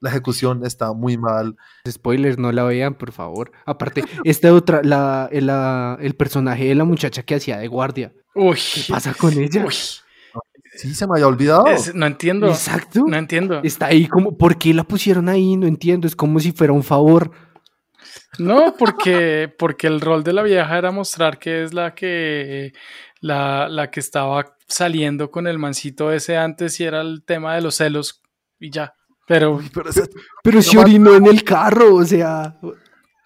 La ejecución está muy mal. Spoilers, no la vean, por favor. Aparte, esta otra, la, el personaje de la muchacha que hacía de guardia. Uy. ¿Qué pasa con ella? Uy. Sí, se me había olvidado. no entiendo. Exacto. No entiendo. Está ahí como, ¿por qué la pusieron ahí? No entiendo. Es como si fuera un favor. No, porque, porque el rol de la vieja era mostrar que es la que, la, la que estaba saliendo con el mancito ese antes y era el tema de los celos y ya. Pero, pero, se orinó en el carro, o sea,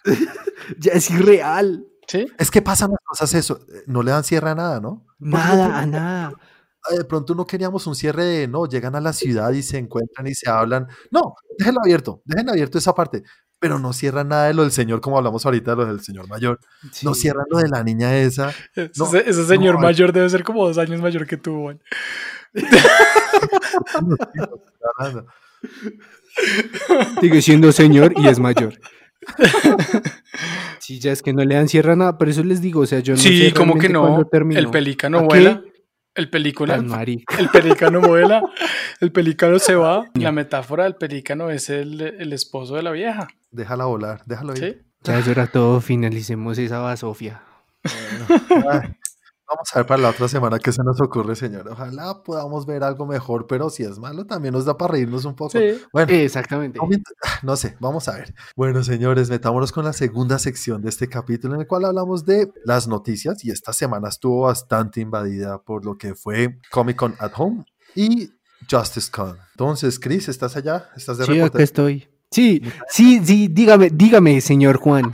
ya es irreal. ¿Sí? Es que pasan las cosas eso, no le dan cierre a nada, ¿no? Nada, a nada. De pronto no queríamos un cierre de, no, llegan a la ciudad y se encuentran y se hablan. No, déjenlo abierto, dejen abierto esa parte pero no cierran nada de lo del señor, como hablamos ahorita de lo del señor mayor. No cierran lo de la niña esa. ese, señor mayor debe ser como dos años mayor que tú, Juan. Sigue siendo señor y es mayor. Sí, ya es que no le dan cierra nada, pero eso les digo, o sea, yo no Sí, como que no. El pelícano vuela. El película, el pelícano vuela, el pelícano se va. La metáfora del pelícano es el, el esposo de la vieja. Déjala volar, déjalo ir. Ya eso era todo, finalicemos esa basofia. vamos a ver para la otra semana qué se nos ocurre, señor. Ojalá podamos ver algo mejor, pero si es malo también nos da para reírnos un poco. Bueno, exactamente. No sé, vamos a ver. Bueno, señores, metámonos con la segunda sección de este capítulo en el cual hablamos de las noticias y esta semana estuvo bastante invadida por lo que fue Comic Con at Home y Justice Con. Entonces, Chris, ¿estás allá? ¿Estás de Sí, acá estoy. Sí, sí, sí, dígame, dígame, señor Juan.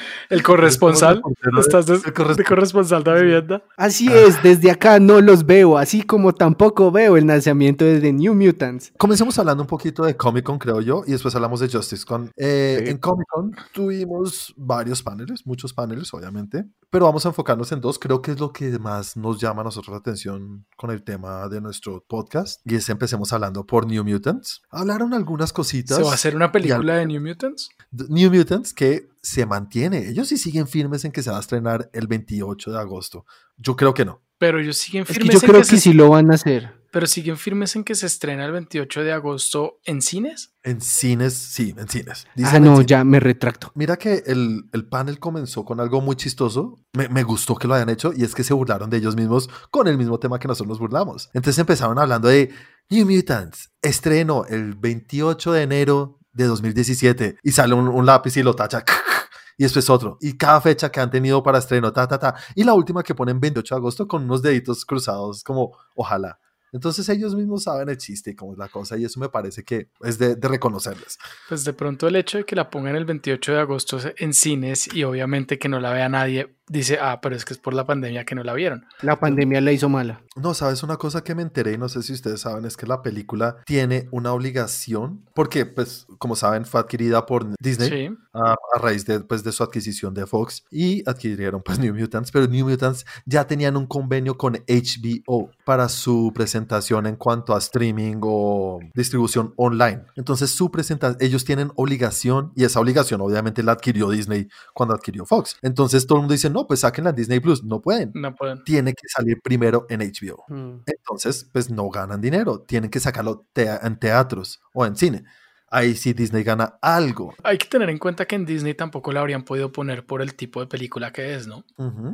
El corresponsal. ¿Estás de, el corresponsal. de corresponsal de vivienda? Así es, desde acá no los veo, así como tampoco veo el lanzamiento de The New Mutants. Comencemos hablando un poquito de Comic Con, creo yo, y después hablamos de Justice Con. Eh, Sí. En Comic Con tuvimos varios paneles, muchos paneles, obviamente, pero vamos a enfocarnos en dos. Creo que es lo que más nos llama a nosotros la atención con el tema de nuestro podcast. Y es empecemos hablando por New Mutants. Hablaron algunas cositas. ¿Se va a hacer una al- película de New Mutants? New Mutants que se mantiene. Ellos sí siguen firmes en que se va a estrenar el 28 de agosto. Yo creo que no. Pero ellos siguen Es que firmes yo en creo que que se, sí lo van a hacer. pero siguen firmes en que se estrena el 28 de agosto en cines. En cines, sí, en cines. Ah, Dicen en no, cines. ya me retracto. Mira que el, el panel comenzó con algo muy chistoso. Me, me gustó que lo hayan hecho y es que se burlaron de ellos mismos con el mismo tema que nosotros nos burlamos. Entonces empezaron hablando de New Mutants, estreno el 28 de enero de 2017 y sale un, un lápiz y lo tacha. Y después otro. Y cada fecha que han tenido para estreno, ta, ta, ta. Y la última que ponen 28 de agosto con unos deditos cruzados, como ojalá. Entonces ellos mismos saben el chiste y cómo es la cosa y eso me parece que es de, de reconocerles. Pues de pronto el hecho de que la pongan el 28 de agosto en cines y obviamente que no la vea nadie, dice, ah, pero es que es por la pandemia que no la vieron. La pandemia la hizo mala. No, sabes, una cosa que me enteré y no sé si ustedes saben es que la película tiene una obligación, porque pues como saben fue adquirida por Disney Sí. a, a raíz de, pues, de su adquisición de Fox y adquirieron pues New Mutants, pero New Mutants ya tenían un convenio con HBO para su presentación en cuanto a streaming o distribución online. Entonces su presentación, ellos tienen obligación y esa obligación obviamente la adquirió Disney cuando adquirió Fox. Entonces todo el mundo dice, no, pues sáquenla en Disney Plus, no pueden. No pueden. Tiene que salir primero en HBO. Mm. Entonces, pues no ganan dinero. Tienen que sacarlo tea- en teatros o en cine. Ahí sí Disney gana algo. Hay que tener en cuenta que en Disney tampoco la habrían podido poner por el tipo de película que es, ¿no?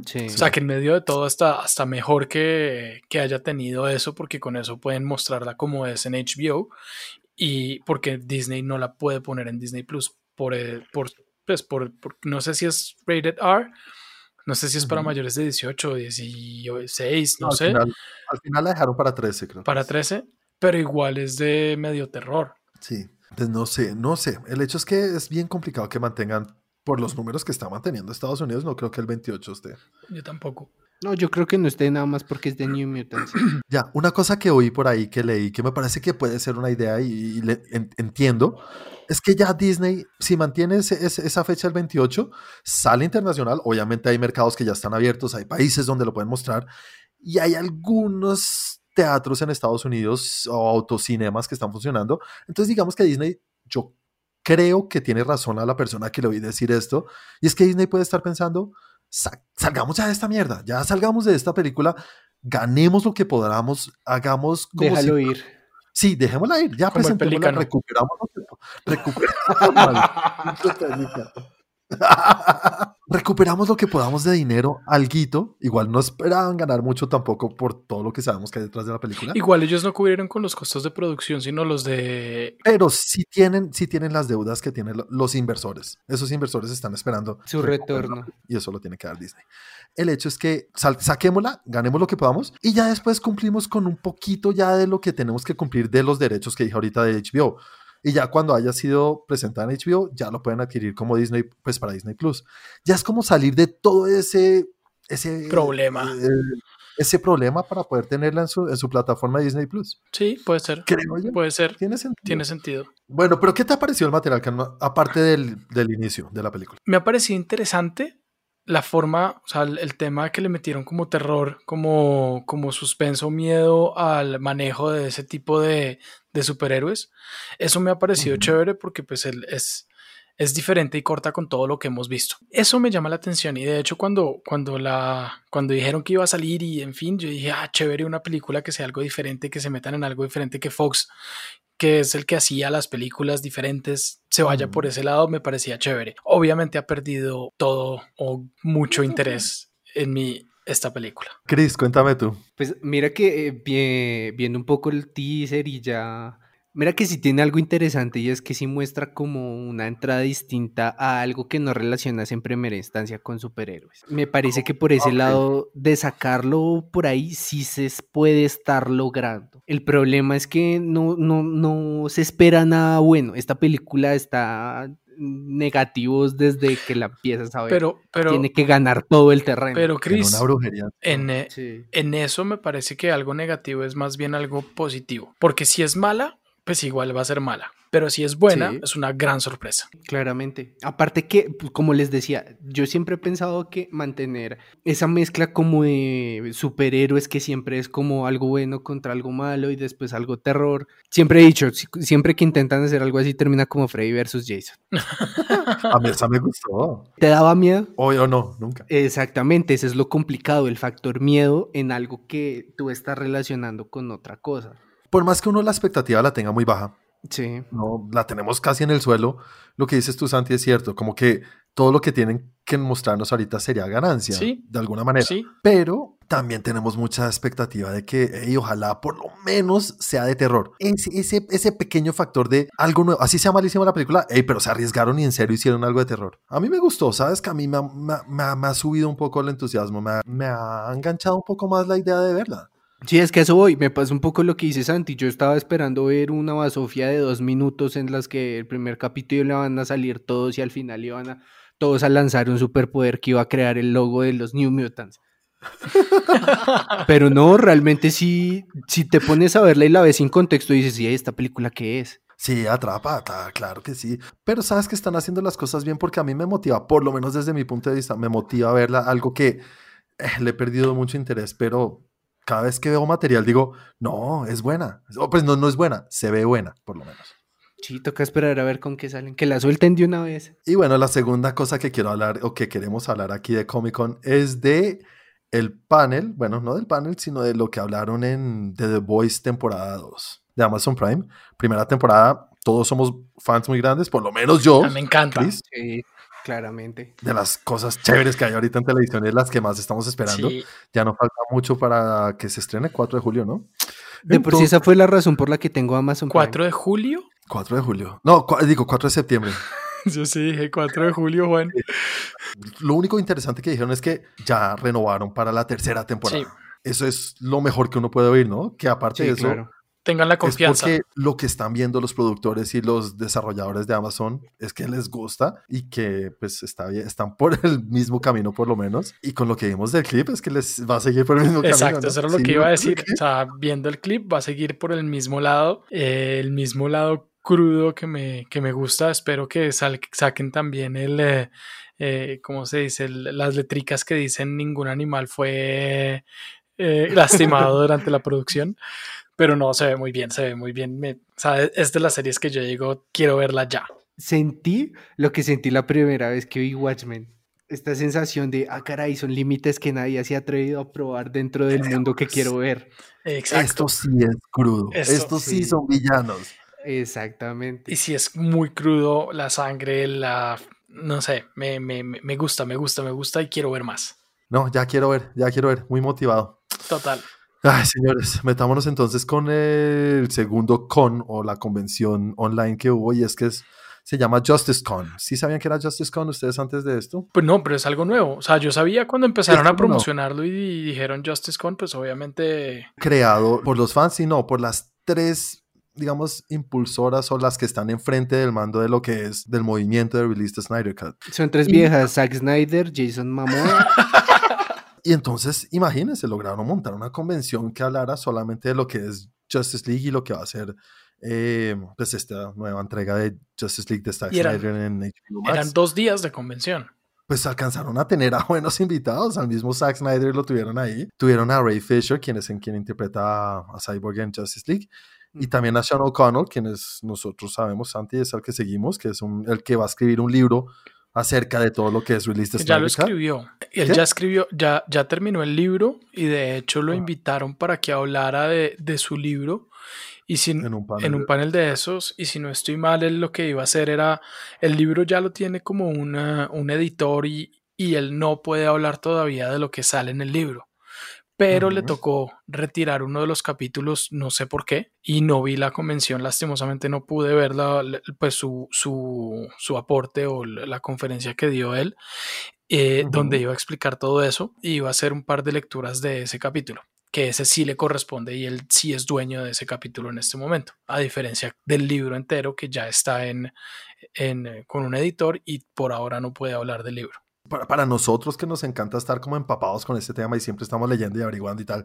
Sí. O sea, que en medio de todo hasta, hasta mejor que, que haya tenido eso, porque con eso pueden mostrarla como es en HBO y porque Disney no la puede poner en Disney Plus por, eh, por, pues por, por- no sé si es rated R, no sé si es para mayores de 18 o 16, no al sé, Final, al final la dejaron para 13, creo. para 13, pero igual es de medio terror. Sí. Entonces, no sé, no sé. El hecho es que es bien complicado que mantengan, por los números que está manteniendo Estados Unidos, no creo que el 28 esté. Yo tampoco. No, yo creo que no esté nada más porque es de New Mutants. Ya, una cosa que oí por ahí, que leí, que me parece que puede ser una idea y, y le- en- entiendo, es que ya Disney, si mantiene ese- ese- esa fecha el 28, sale internacional. Obviamente hay mercados que ya están abiertos, hay países donde lo pueden mostrar y hay algunos teatros en Estados Unidos o autocinemas que están funcionando. Entonces digamos que Disney, yo creo que tiene razón a la persona que le oí decir esto, y es que Disney puede estar pensando, "Sa- salgamos ya de esta mierda, ya salgamos de esta película, ganemos lo que podamos, hagamos como si Déjalo ir. Sí, dejémosla ir, ya presentémosla, recuperamos recuperamos, recuperamos lo que podamos de dinero, alguito, igual no esperaban ganar mucho tampoco por todo lo que sabemos que hay detrás de la película, Igual ellos no cubrieron con los costos de producción, sino los de... pero sí tienen, sí tienen las deudas que tienen lo- los inversores, esos inversores están esperando Su retorno. y eso lo tiene que dar Disney. El hecho es que saquémosla, ganemos lo que podamos y ya después cumplimos con un poquito ya de lo que tenemos que cumplir de los derechos que dije ahorita de HBO. Y ya cuando haya sido presentada en HBO, ya lo pueden adquirir como Disney, pues para Disney Plus. Ya es como salir de todo ese, ese Problema. eh, ese problema para poder tenerla en su, en su plataforma de Disney Plus. Sí, puede ser. Creo yo. Puede ser. Tiene sentido. Tiene sentido. Bueno, pero ¿qué te ha parecido el material, aparte del, del inicio de la película? Me ha parecido interesante la forma, o sea, el, el tema que le metieron como terror, como, como suspenso, miedo al manejo de ese tipo de, de superhéroes. Eso me ha parecido Ujú. chévere porque pues él es, es diferente y corta con todo lo que hemos visto. Eso me llama la atención y de hecho cuando, cuando, la, cuando dijeron que iba a salir y en fin, yo dije, ah, chévere una película que sea algo diferente, que se metan en algo diferente que Fox que es el que hacía las películas diferentes, se vaya por ese lado, me parecía chévere. Obviamente ha perdido todo o mucho interés en mi esta película. Chris, cuéntame tú. Pues mira que eh, vie- viendo un poco el teaser y ya. Mira que sí tiene algo interesante y es que sí muestra como una entrada distinta a algo que no relacionas en primera instancia con superhéroes. Me parece que por ese lado de sacarlo por ahí sí se puede estar logrando. El problema es que no, no, no se espera nada bueno. Esta película está negativos desde que la empiezas a ver. Pero, pero, Tiene que ganar todo el terreno. pero En Chris, una brujería. en, eh, Sí. en eso me parece que algo negativo es más bien algo positivo. Porque si es mala, pues igual va a ser mala. Pero si es buena, Sí. es una gran sorpresa. Claramente. Aparte que, pues, como les decía, yo siempre he pensado que mantener esa mezcla como de superhéroes que siempre es como algo bueno contra algo malo y después algo terror. Siempre he dicho, si- siempre que intentan hacer algo así termina como Freddy versus Jason. A mí esa me gustó. ¿Te daba miedo? Hoy o no, nunca. Exactamente, ese es lo complicado, el factor miedo en algo que tú estás relacionando con otra cosa. Por más que uno la expectativa la tenga muy baja, Sí. no la tenemos casi en el suelo. Lo que dices tú, Santi, es cierto. Como que todo lo que tienen que mostrarnos ahorita sería ganancia, Sí. de alguna manera. Sí, Pero también tenemos mucha expectativa de que, ey, ojalá por lo menos sea de terror. Ese, ese, ese pequeño factor de algo nuevo. Así sea malísima la película, ey, pero se arriesgaron y en serio hicieron algo de terror. A mí me gustó, ¿sabes? Que a mí me ha, me me me ha subido un poco el entusiasmo, me ha, me ha enganchado un poco más la idea de verla. Sí, es que a eso voy. Me pasa un poco lo que dice Santi. Yo estaba esperando ver una basofia de dos minutos en las que el primer capítulo le van a salir todos y al final iban a todos a lanzar un superpoder que iba a crear el logo de los New Mutants. Pero no, realmente sí, si te pones a verla y la ves sin contexto, dices, sí, ¿esta película qué es? Sí, atrapa, claro que sí. Pero sabes que están haciendo las cosas bien porque a mí me motiva, por lo menos desde mi punto de vista, me motiva a verla algo que eh, le he perdido mucho interés, pero cada vez que veo material digo, no, es buena. O, pues no, no es buena, se ve buena, por lo menos. Sí, toca esperar a ver con qué salen. Que la suelten de una vez. Y bueno, la segunda cosa que quiero hablar o que queremos hablar aquí de Comic Con es de el panel, bueno, no del panel, sino de lo que hablaron en The, The Voice temporada 2 de Amazon Prime. Primera temporada, todos somos fans muy grandes, por lo menos yo. a mí me encanta. Chris, Sí, claramente. de las cosas chéveres que hay ahorita en televisión es las que más estamos esperando. Sí, Ya no falta mucho para que se estrene 4 de julio, ¿no? De por sí esa fue la razón por la que tengo Amazon Prime. 4 de julio. 4 de julio. No, digo 4 de septiembre. Yo sí dije 4 de julio, Juan. Lo único interesante que dijeron es que ya renovaron para la tercera temporada. Sí. Eso es lo mejor que uno puede oír, ¿no? Que aparte Sí, de eso, claro. Tengan la es confianza. porque lo que están viendo los productores y los desarrolladores de Amazon es que les gusta y que pues está bien, están por el mismo camino por lo menos. Y con lo que vimos del clip es que les va a seguir por el mismo camino. Exacto, ¿no? eso era lo Sí, que iba a decir. O sea, viendo el clip, va a seguir por el mismo lado, eh, el mismo lado crudo que me, que me gusta. Espero que sal- saquen también el, eh, eh, ¿cómo se dice? El- las letricas que dicen ningún animal fue eh, lastimado durante la producción. Pero no, se ve muy bien, se ve muy bien. Me- o sea, es de las series que yo digo, quiero verla ya. Sentí lo que sentí la primera vez que vi Watchmen. Esta sensación de, ah, caray, son límites que nadie se ha atrevido a probar dentro del mundo que quiero ver. Exacto. Esto sí es crudo. Esto Estos sí sí. son villanos. Exactamente. Y si es muy crudo, la sangre, la... No sé, me, me, me me gusta, me gusta, me gusta y quiero ver más. No, ya quiero ver, ya quiero ver. Muy motivado. Total. Ay, señores, metámonos entonces con el segundo con o la convención online que hubo y es que es- se llama Justice Con. ¿Sí sabían que era Justice Con ustedes antes de esto? Pues no, pero es algo nuevo. O sea, yo sabía cuando empezaron a promocionarlo y dijeron Justice Con, pues obviamente. Creado por los fans y no, por las tres, digamos, impulsoras o las que están enfrente del mando de lo que es del movimiento de release de Snyder Cut. Son tres viejas, Zack Snyder, Jason Momoa. Y entonces, imagínense, lograron montar una convención que hablara solamente de lo que es Justice League y lo que va a ser eh, pues esta nueva entrega de Justice League de Zack Snyder en HBO Max. Eran dos días de convención. pues alcanzaron a tener a buenos invitados. Al mismo Zack Snyder lo tuvieron ahí. Tuvieron a Ray Fisher, quien es en quien interpreta a, a Cyborg en Justice League. Y también a Sean O'Connell, quien es, nosotros sabemos, Santi, es el que seguimos, que es un, el que va a escribir un libro acerca de todo lo que es release de Ya lo escribió. Él ¿Qué? ya escribió, ya, ya terminó el libro y de hecho lo Ah. invitaron para que hablara de, de su libro. Y si, En un panel. en un panel de esos, y si no estoy mal, él lo que iba a hacer era, el libro ya lo tiene como una, un editor y, y él no puede hablar todavía de lo que sale en el libro. Pero le tocó retirar uno de los capítulos, no sé por qué, y no vi la convención, lastimosamente no pude ver la- la- pues su, su, su aporte o la conferencia que dio él, eh, donde iba a explicar todo eso y iba a hacer un par de lecturas de ese capítulo. que ese sí le corresponde y él sí es dueño de ese capítulo en este momento, a diferencia del libro entero que ya está en, en, eh, con un editor y por ahora no puede hablar del libro. Para, nosotros que nos encanta estar como empapados con este tema y siempre estamos leyendo y averiguando y tal,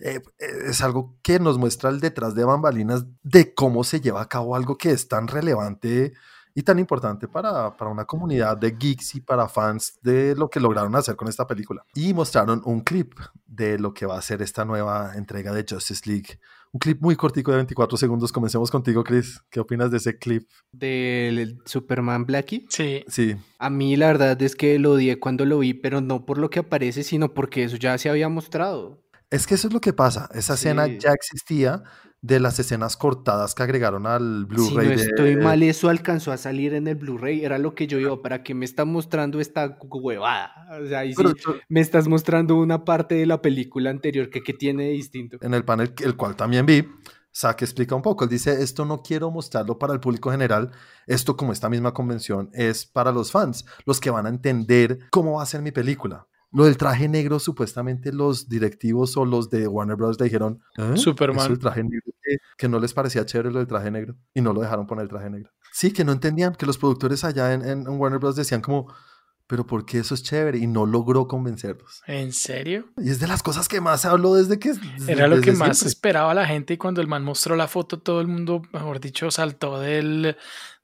eh, es algo que nos muestra el detrás de bambalinas de cómo se lleva a cabo algo que es tan relevante y tan importante para, para, una comunidad de geeks y para fans de lo que lograron hacer con esta película. Y mostraron un clip de lo que va a ser esta nueva entrega de Justice League. Un clip muy cortico de 24 segundos. Comencemos contigo, Chris. ¿Qué opinas de ese clip? ¿Del Superman Blackie? Sí. Sí. A mí la verdad es que lo odié cuando lo vi, pero no por lo que aparece, sino porque eso ya se había mostrado. Es que eso es lo que pasa. Esa sí. escena ya existía de las escenas cortadas que agregaron al Blu-ray. Si no estoy de... mal, eso alcanzó a salir en el Blu-ray. Era lo que yo iba, ¿para que me está mostrando esta huevada? O sea, sí Pero, me estás mostrando una parte de la película anterior que, que tiene de distinto. En el panel, el cual también vi, Zack explica un poco. Él dice, esto no quiero mostrarlo para el público general. Esto, como esta misma convención, es para los fans, los que van a entender cómo va a ser mi película. Lo del traje negro, supuestamente los directivos o los de Warner Bros. dijeron, ¿Eh? Superman. el traje negro que, que, no les parecía chévere lo del traje negro y no lo dejaron poner el traje negro. Sí, que no entendían, que los productores allá en, en, Warner Bros. decían como, pero ¿por qué eso es chévere? Y no logró convencerlos. ¿En serio? Y es de las cosas que más se habló desde que... Desde, Era lo que más siempre. esperaba la gente y cuando el man mostró la foto, todo el mundo, mejor dicho, saltó del,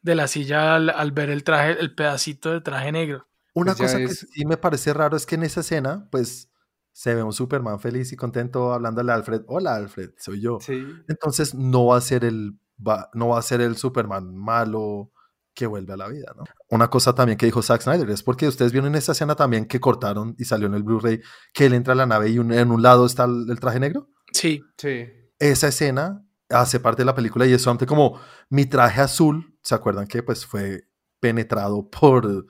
de la silla al, al ver el traje, el pedacito de traje negro. Una Pues cosa es- que sí me parece raro es que en esa escena, pues, se ve un Superman feliz y contento hablándole a Alfred. Hola, Alfred, soy yo. Sí. Entonces no va a ser el, va- no va a ser el Superman malo que vuelve a la vida, ¿no? Una cosa también que dijo Zack Snyder es porque ustedes vieron en esa escena también que cortaron y salió en el Blu-ray que él entra a la nave y un- en un lado está el, el traje negro. Sí, Sí. Esa escena hace parte de la película y es solamente como mi traje azul, ¿se acuerdan que pues fue penetrado por.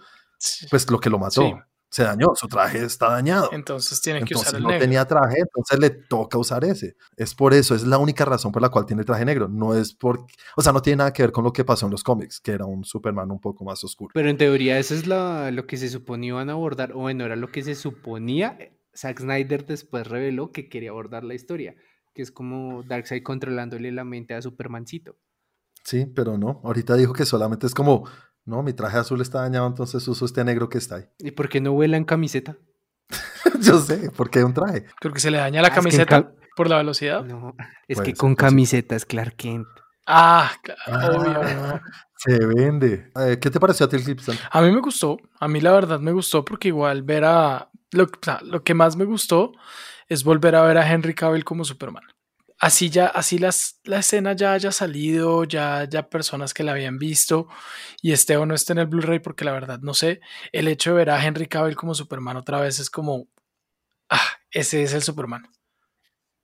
Pues lo que lo mató? Sí. Se dañó, su traje está dañado. entonces tienen que Entonces usar el no negro. tenía traje, entonces le toca usar ese. Es por eso, es la única razón por la cual tiene el traje negro. No es por, o sea, no tiene nada que ver con lo que pasó en los cómics, que era un Superman un poco más oscuro. Pero en teoría eso es la- lo que se suponía iban a abordar, o bueno, era lo que se suponía. Zack Snyder después reveló que quería abordar la historia, que es como Darkseid controlándole la mente a Supermancito. Sí, pero no. Ahorita dijo que solamente es como, no, mi traje azul está dañado, entonces uso este negro que está ahí. ¿Y por qué no vuela en camiseta? Yo sé, porque un traje. Porque se le daña la Ah, es que camiseta ca- por la velocidad. No, es Puede que con camiseta es Clark Kent. Ah, claro, obvio. Ah, se vende. Eh, ¿Qué te pareció a ti el clip? A mí me gustó, a mí la verdad me gustó porque igual ver a... Lo, o sea, lo que más me gustó es volver a ver a Henry Cavill como Superman. Así ya, así las, la escena ya haya salido, ya, ya personas que la habían visto y esté o no esté en el Blu-ray porque la verdad no sé, el hecho de ver a Henry Cavill como Superman otra vez es como, ah, ese es el Superman.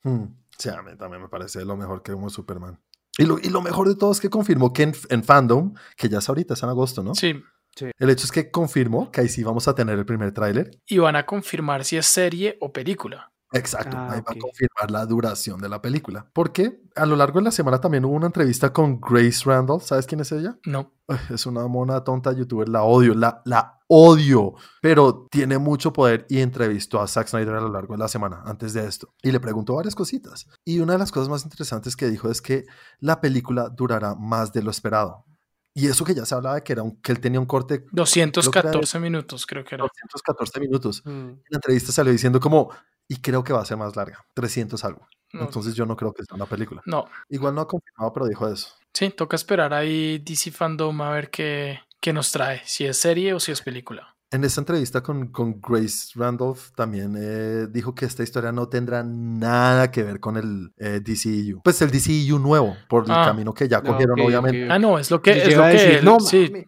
Hmm, Sí, a mí también me parece lo mejor que como Superman. Y lo, y lo mejor de todo es que confirmó que en, en Fandom, que ya es ahorita, es en agosto, ¿no? Sí, El hecho es que confirmó que ahí sí vamos a tener el primer tráiler. y van a confirmar si es serie o película. Exacto, Ah, ahí va a confirmar la duración de la película. Porque a lo largo de la semana también hubo una entrevista con Grace Randall. ¿Sabes quién es ella? No, Es una mona tonta youtuber, la odio, la, la odio, pero tiene mucho poder y entrevistó a Zack Snyder a lo largo de la semana antes de esto y le preguntó varias cositas. Y una de las cosas más interesantes que dijo es que la película durará más de lo esperado. Y eso que ya se hablaba de que, era un- que él tenía un corte 214 minutos creo que era. 214 minutos. Mm. En la entrevista salió diciendo como, y creo que va a ser más larga, 300 algo. No, Entonces yo no creo que sea una película. no, Igual no ha confirmado, pero dijo eso. Sí, toca esperar ahí DC Fandom a ver qué, qué nos trae, si es serie o si es película. En esta entrevista con, con Grace Randolph también eh, dijo que esta historia no tendrá nada que ver con el eh, DCEU. Pues el DCEU nuevo, por el Ah. camino que ya Ah, cogieron, obviamente. Ah, no, es lo que, es lo a que decir, no, sí, mami.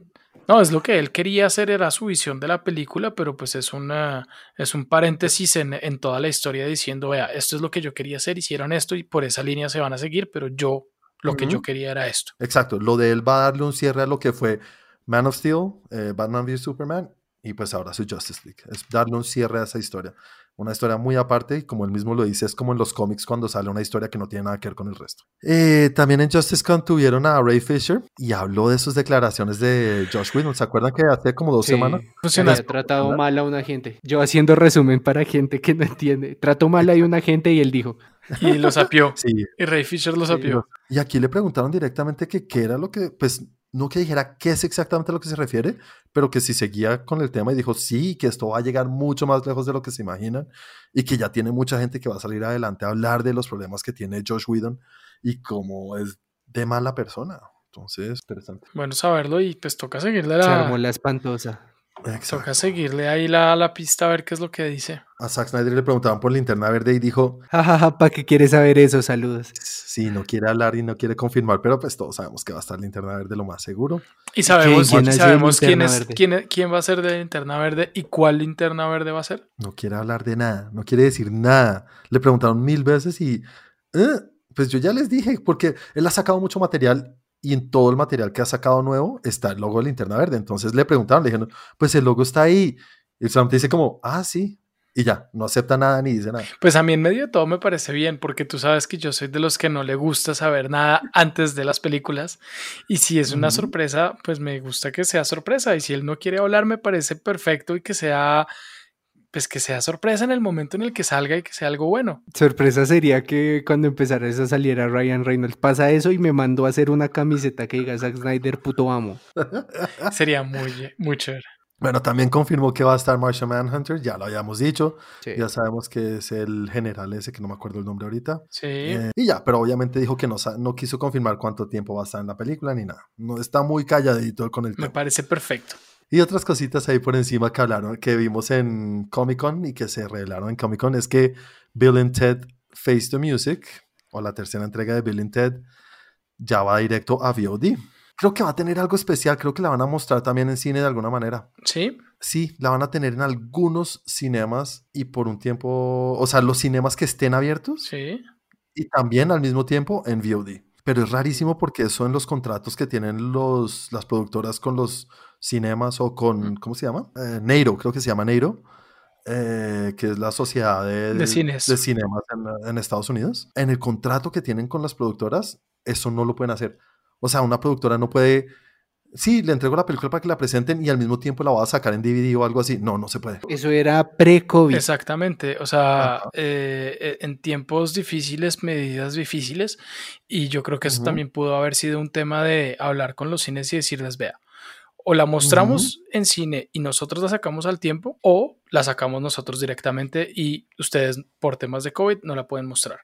No, es lo que él quería hacer, era su visión de la película, pero pues es una, es un paréntesis en, en toda la historia diciendo, vea, esto es lo que yo quería hacer, hicieron esto y por esa línea se van a seguir, pero yo, lo que yo quería era esto. Exacto, lo de él va a darle un cierre a lo que fue Man of Steel, eh, Batman v Superman y pues ahora su Justice League. Es darle un cierre a esa historia. Una historia muy aparte y como él mismo lo dice, es como en los cómics cuando sale una historia que no tiene nada que ver con el resto. Eh, también en Justice Con tuvieron a Ray Fisher y habló de sus declaraciones de Josh Whedon. ¿Se acuerdan que hace como dos Sí, semanas? Funciona. había tratado mal a una gente. Yo haciendo resumen para gente que no entiende. Trató mal a una gente y él dijo, Y lo sapió. Sí. Y Ray Fisher lo Sí, sapió. Y aquí le preguntaron directamente que qué era lo que, pues, no que dijera qué es exactamente a lo que se refiere, pero que si seguía con el tema y dijo sí, que esto va a llegar mucho más lejos de lo que se imaginan y que ya tiene mucha gente que va a salir adelante a hablar de los problemas que tiene Josh Whedon y cómo es de mala persona. Entonces, interesante. Bueno saberlo y pues toca seguirle se armó la, la espantosa. Exacto. toca seguirle ahí la, la pista a ver qué es lo que dice. A Zack Snyder le preguntaban por linterna verde y dijo, Jajaja, ¿para qué quieres saber eso? Saludos. sí, no quiere hablar y no quiere confirmar, pero pues todos sabemos que va a estar linterna verde lo más seguro. Y sabemos, quién hace sabemos quién, es, verde? quién, es- quién va a ser de linterna verde y cuál linterna verde va a ser. No quiere hablar de nada, no quiere decir nada. Le preguntaron mil veces y, "Eh, pues yo ya les dije, porque él ha sacado mucho material y en todo el material que ha sacado nuevo está el logo de Linterna Verde. Entonces le preguntaron, le dijeron, pues el logo está ahí. Y el solamente dice como, ah, sí. Y ya, no acepta nada ni dice nada. Pues a mí en medio de todo me parece bien, porque tú sabes que yo soy de los que no le gusta saber nada antes de las películas. Y si es una sorpresa, pues me gusta que sea sorpresa. Y si él no quiere hablar, me parece perfecto y que sea, pues que sea sorpresa en el momento en el que salga y que sea algo bueno. Sorpresa sería que cuando empezara eso saliera Ryan Reynolds. Pasa eso y me mandó a hacer una camiseta que diga Zack Snyder puto amo. Sería muy, muy chévere. Bueno, también confirmó que va a estar Martian Manhunter, ya lo habíamos dicho. Sí. Ya sabemos que es el general ese, que no me acuerdo el nombre ahorita. Sí. Eh, y ya, pero obviamente dijo que no, no quiso confirmar cuánto tiempo va a estar en la película ni nada. No está muy calladito con el me tema. parece perfecto. Y otras cositas ahí por encima que hablaron, que vimos en Comic Con y que se revelaron en Comic Con es que Bill and Ted Face the Music, o la tercera entrega de Bill and Ted, ya va directo a VOD. Creo que va a tener algo especial, creo que la van a mostrar también en cine de alguna manera. Sí. Sí, la van a tener en algunos cinemas y por un tiempo, o sea, los cinemas que estén abiertos Sí. y también al mismo tiempo en VOD. Pero es rarísimo porque eso en los contratos que tienen los, las productoras con los cinemas o con, ¿cómo se llama? Eh, Neiro, creo que se llama Neiro, eh, que es la sociedad de, De cines. de cinemas en, en Estados Unidos. En el contrato que tienen con las productoras, eso no lo pueden hacer. O sea, una productora no puede... Sí, le entrego la película para que la presenten y al mismo tiempo la va a sacar en DVD o algo así. No, no se puede. Eso era pre-COVID. Exactamente, o sea, eh, en tiempos difíciles, medidas difíciles, y yo creo que eso también pudo haber sido un tema de hablar con los cines y decirles, vea, o la mostramos en cine y nosotros la sacamos al tiempo, o la sacamos nosotros directamente y ustedes por temas de COVID no la pueden mostrar.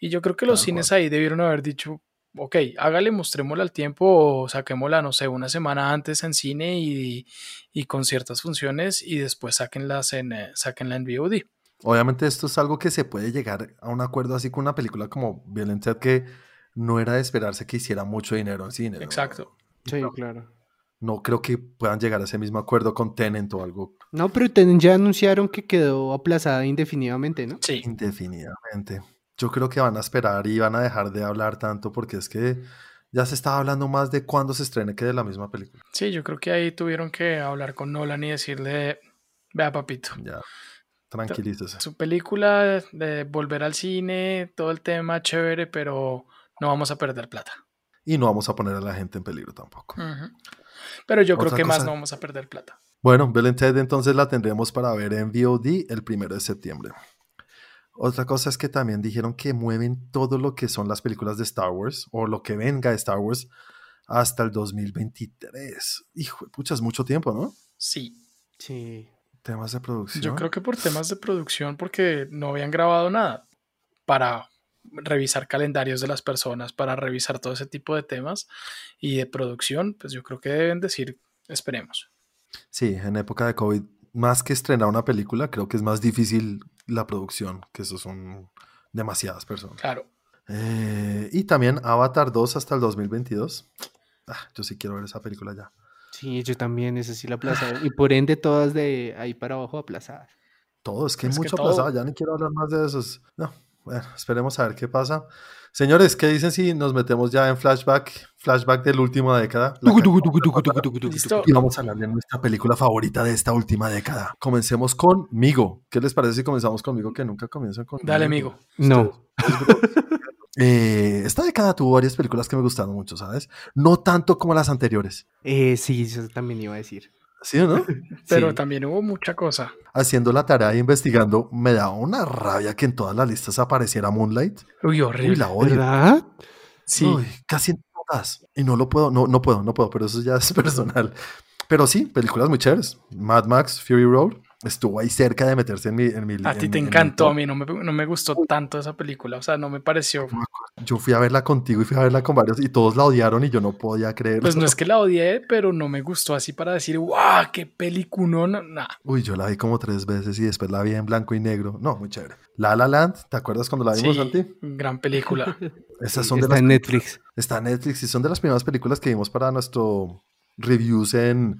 Y yo creo que los Tal cines ahí debieron haber dicho, ok, hágale, mostrémosla al tiempo o saquémosla, no sé, una semana antes en cine y, y con ciertas funciones y después sáquenlas en, eh, sáquenla en VOD. Obviamente esto es algo que se puede llegar a un acuerdo así con una película como Violent Ted que no era de esperarse que hiciera mucho dinero en cine. ¿no? Exacto. Sí, claro. No creo que puedan llegar a ese mismo acuerdo con Tenant o algo No, pero ten- ya anunciaron que quedó aplazada indefinidamente, ¿no? Sí. indefinidamente. Yo creo que van a esperar y van a dejar de hablar tanto porque es que ya se estaba hablando más de cuándo se estrene que de la misma película. Sí, yo creo que ahí tuvieron que hablar con Nolan y decirle, vea papito, Ya, tranquilícese. su película de volver al cine, todo el tema chévere, pero no vamos a perder plata. Y no vamos a poner a la gente en peligro tampoco. Ujú. Pero yo creo que más no vamos a perder plata. Bueno, Bill and Ted entonces la tendremos para ver en VOD el primero de septiembre. Otra cosa es que también dijeron que mueven todo lo que son las películas de Star Wars o lo que venga de Star Wars hasta el 2023. Hijo de pucha, es mucho tiempo, ¿no? Sí, Sí. Temas de producción. yo creo que por temas de producción, porque no habían grabado nada para revisar calendarios de las personas, para revisar todo ese tipo de temas y de producción, pues yo creo que deben decir, esperemos. Sí, en época de COVID, más que estrenar una película, creo que es más difícil la producción, que eso son demasiadas personas. Claro. Eh, y también Avatar 2 hasta el 2022. Ah, yo sí quiero ver esa película ya. Sí, yo también, esa sí la aplazaron. Y por ende todas de ahí para abajo aplazadas. Todo, es que hay Es que mucho todo. aplazado, ya ni quiero hablar más de esos. No, Bueno, esperemos a ver qué pasa. Señores, ¿qué dicen si nos metemos ya en flashback, flashback de la última década? La y vamos a hablar de nuestra película favorita de esta última década. Comencemos con Migo. ¿Qué les parece si comenzamos conmigo que nunca comienzan con Dale, amigo. No. Eh, esta década tuvo varias películas que me gustaron mucho, ¿sabes? No tanto como las anteriores. Eh, sí, eso también iba a decir. ¿Sí o no? Pero Sí. también hubo mucha cosa. Haciendo la tarea e investigando, me daba una rabia que en todas las listas apareciera Moonlight. Uy, Uy, horrible. la odio. ¿Verdad? Sí. Uy, casi en todas. Y no lo puedo, no, no puedo, no puedo, pero eso ya es personal. Pero sí, películas muy chéveres. Mad Max, Fury Road, estuvo ahí cerca de meterse en mi... En mi a ti te encantó, a mí no me, no me gustó tanto esa película. O sea, no me pareció. Yo fui a verla contigo y fui a verla con varios y todos la odiaron y yo no podía creerlo. Pues no es que la odié, pero no me gustó así para decir, ¡guau! ¡Qué peliculón! Nah. Uy, yo la vi como tres veces y después la vi en blanco y negro. No, muy chévere. La La Land, ¿te acuerdas cuando la vimos, Sí, Santi? gran película. Esas Sí, son de está las en Netflix. Está en Netflix y son de las primeras películas que vimos para nuestro reviews en,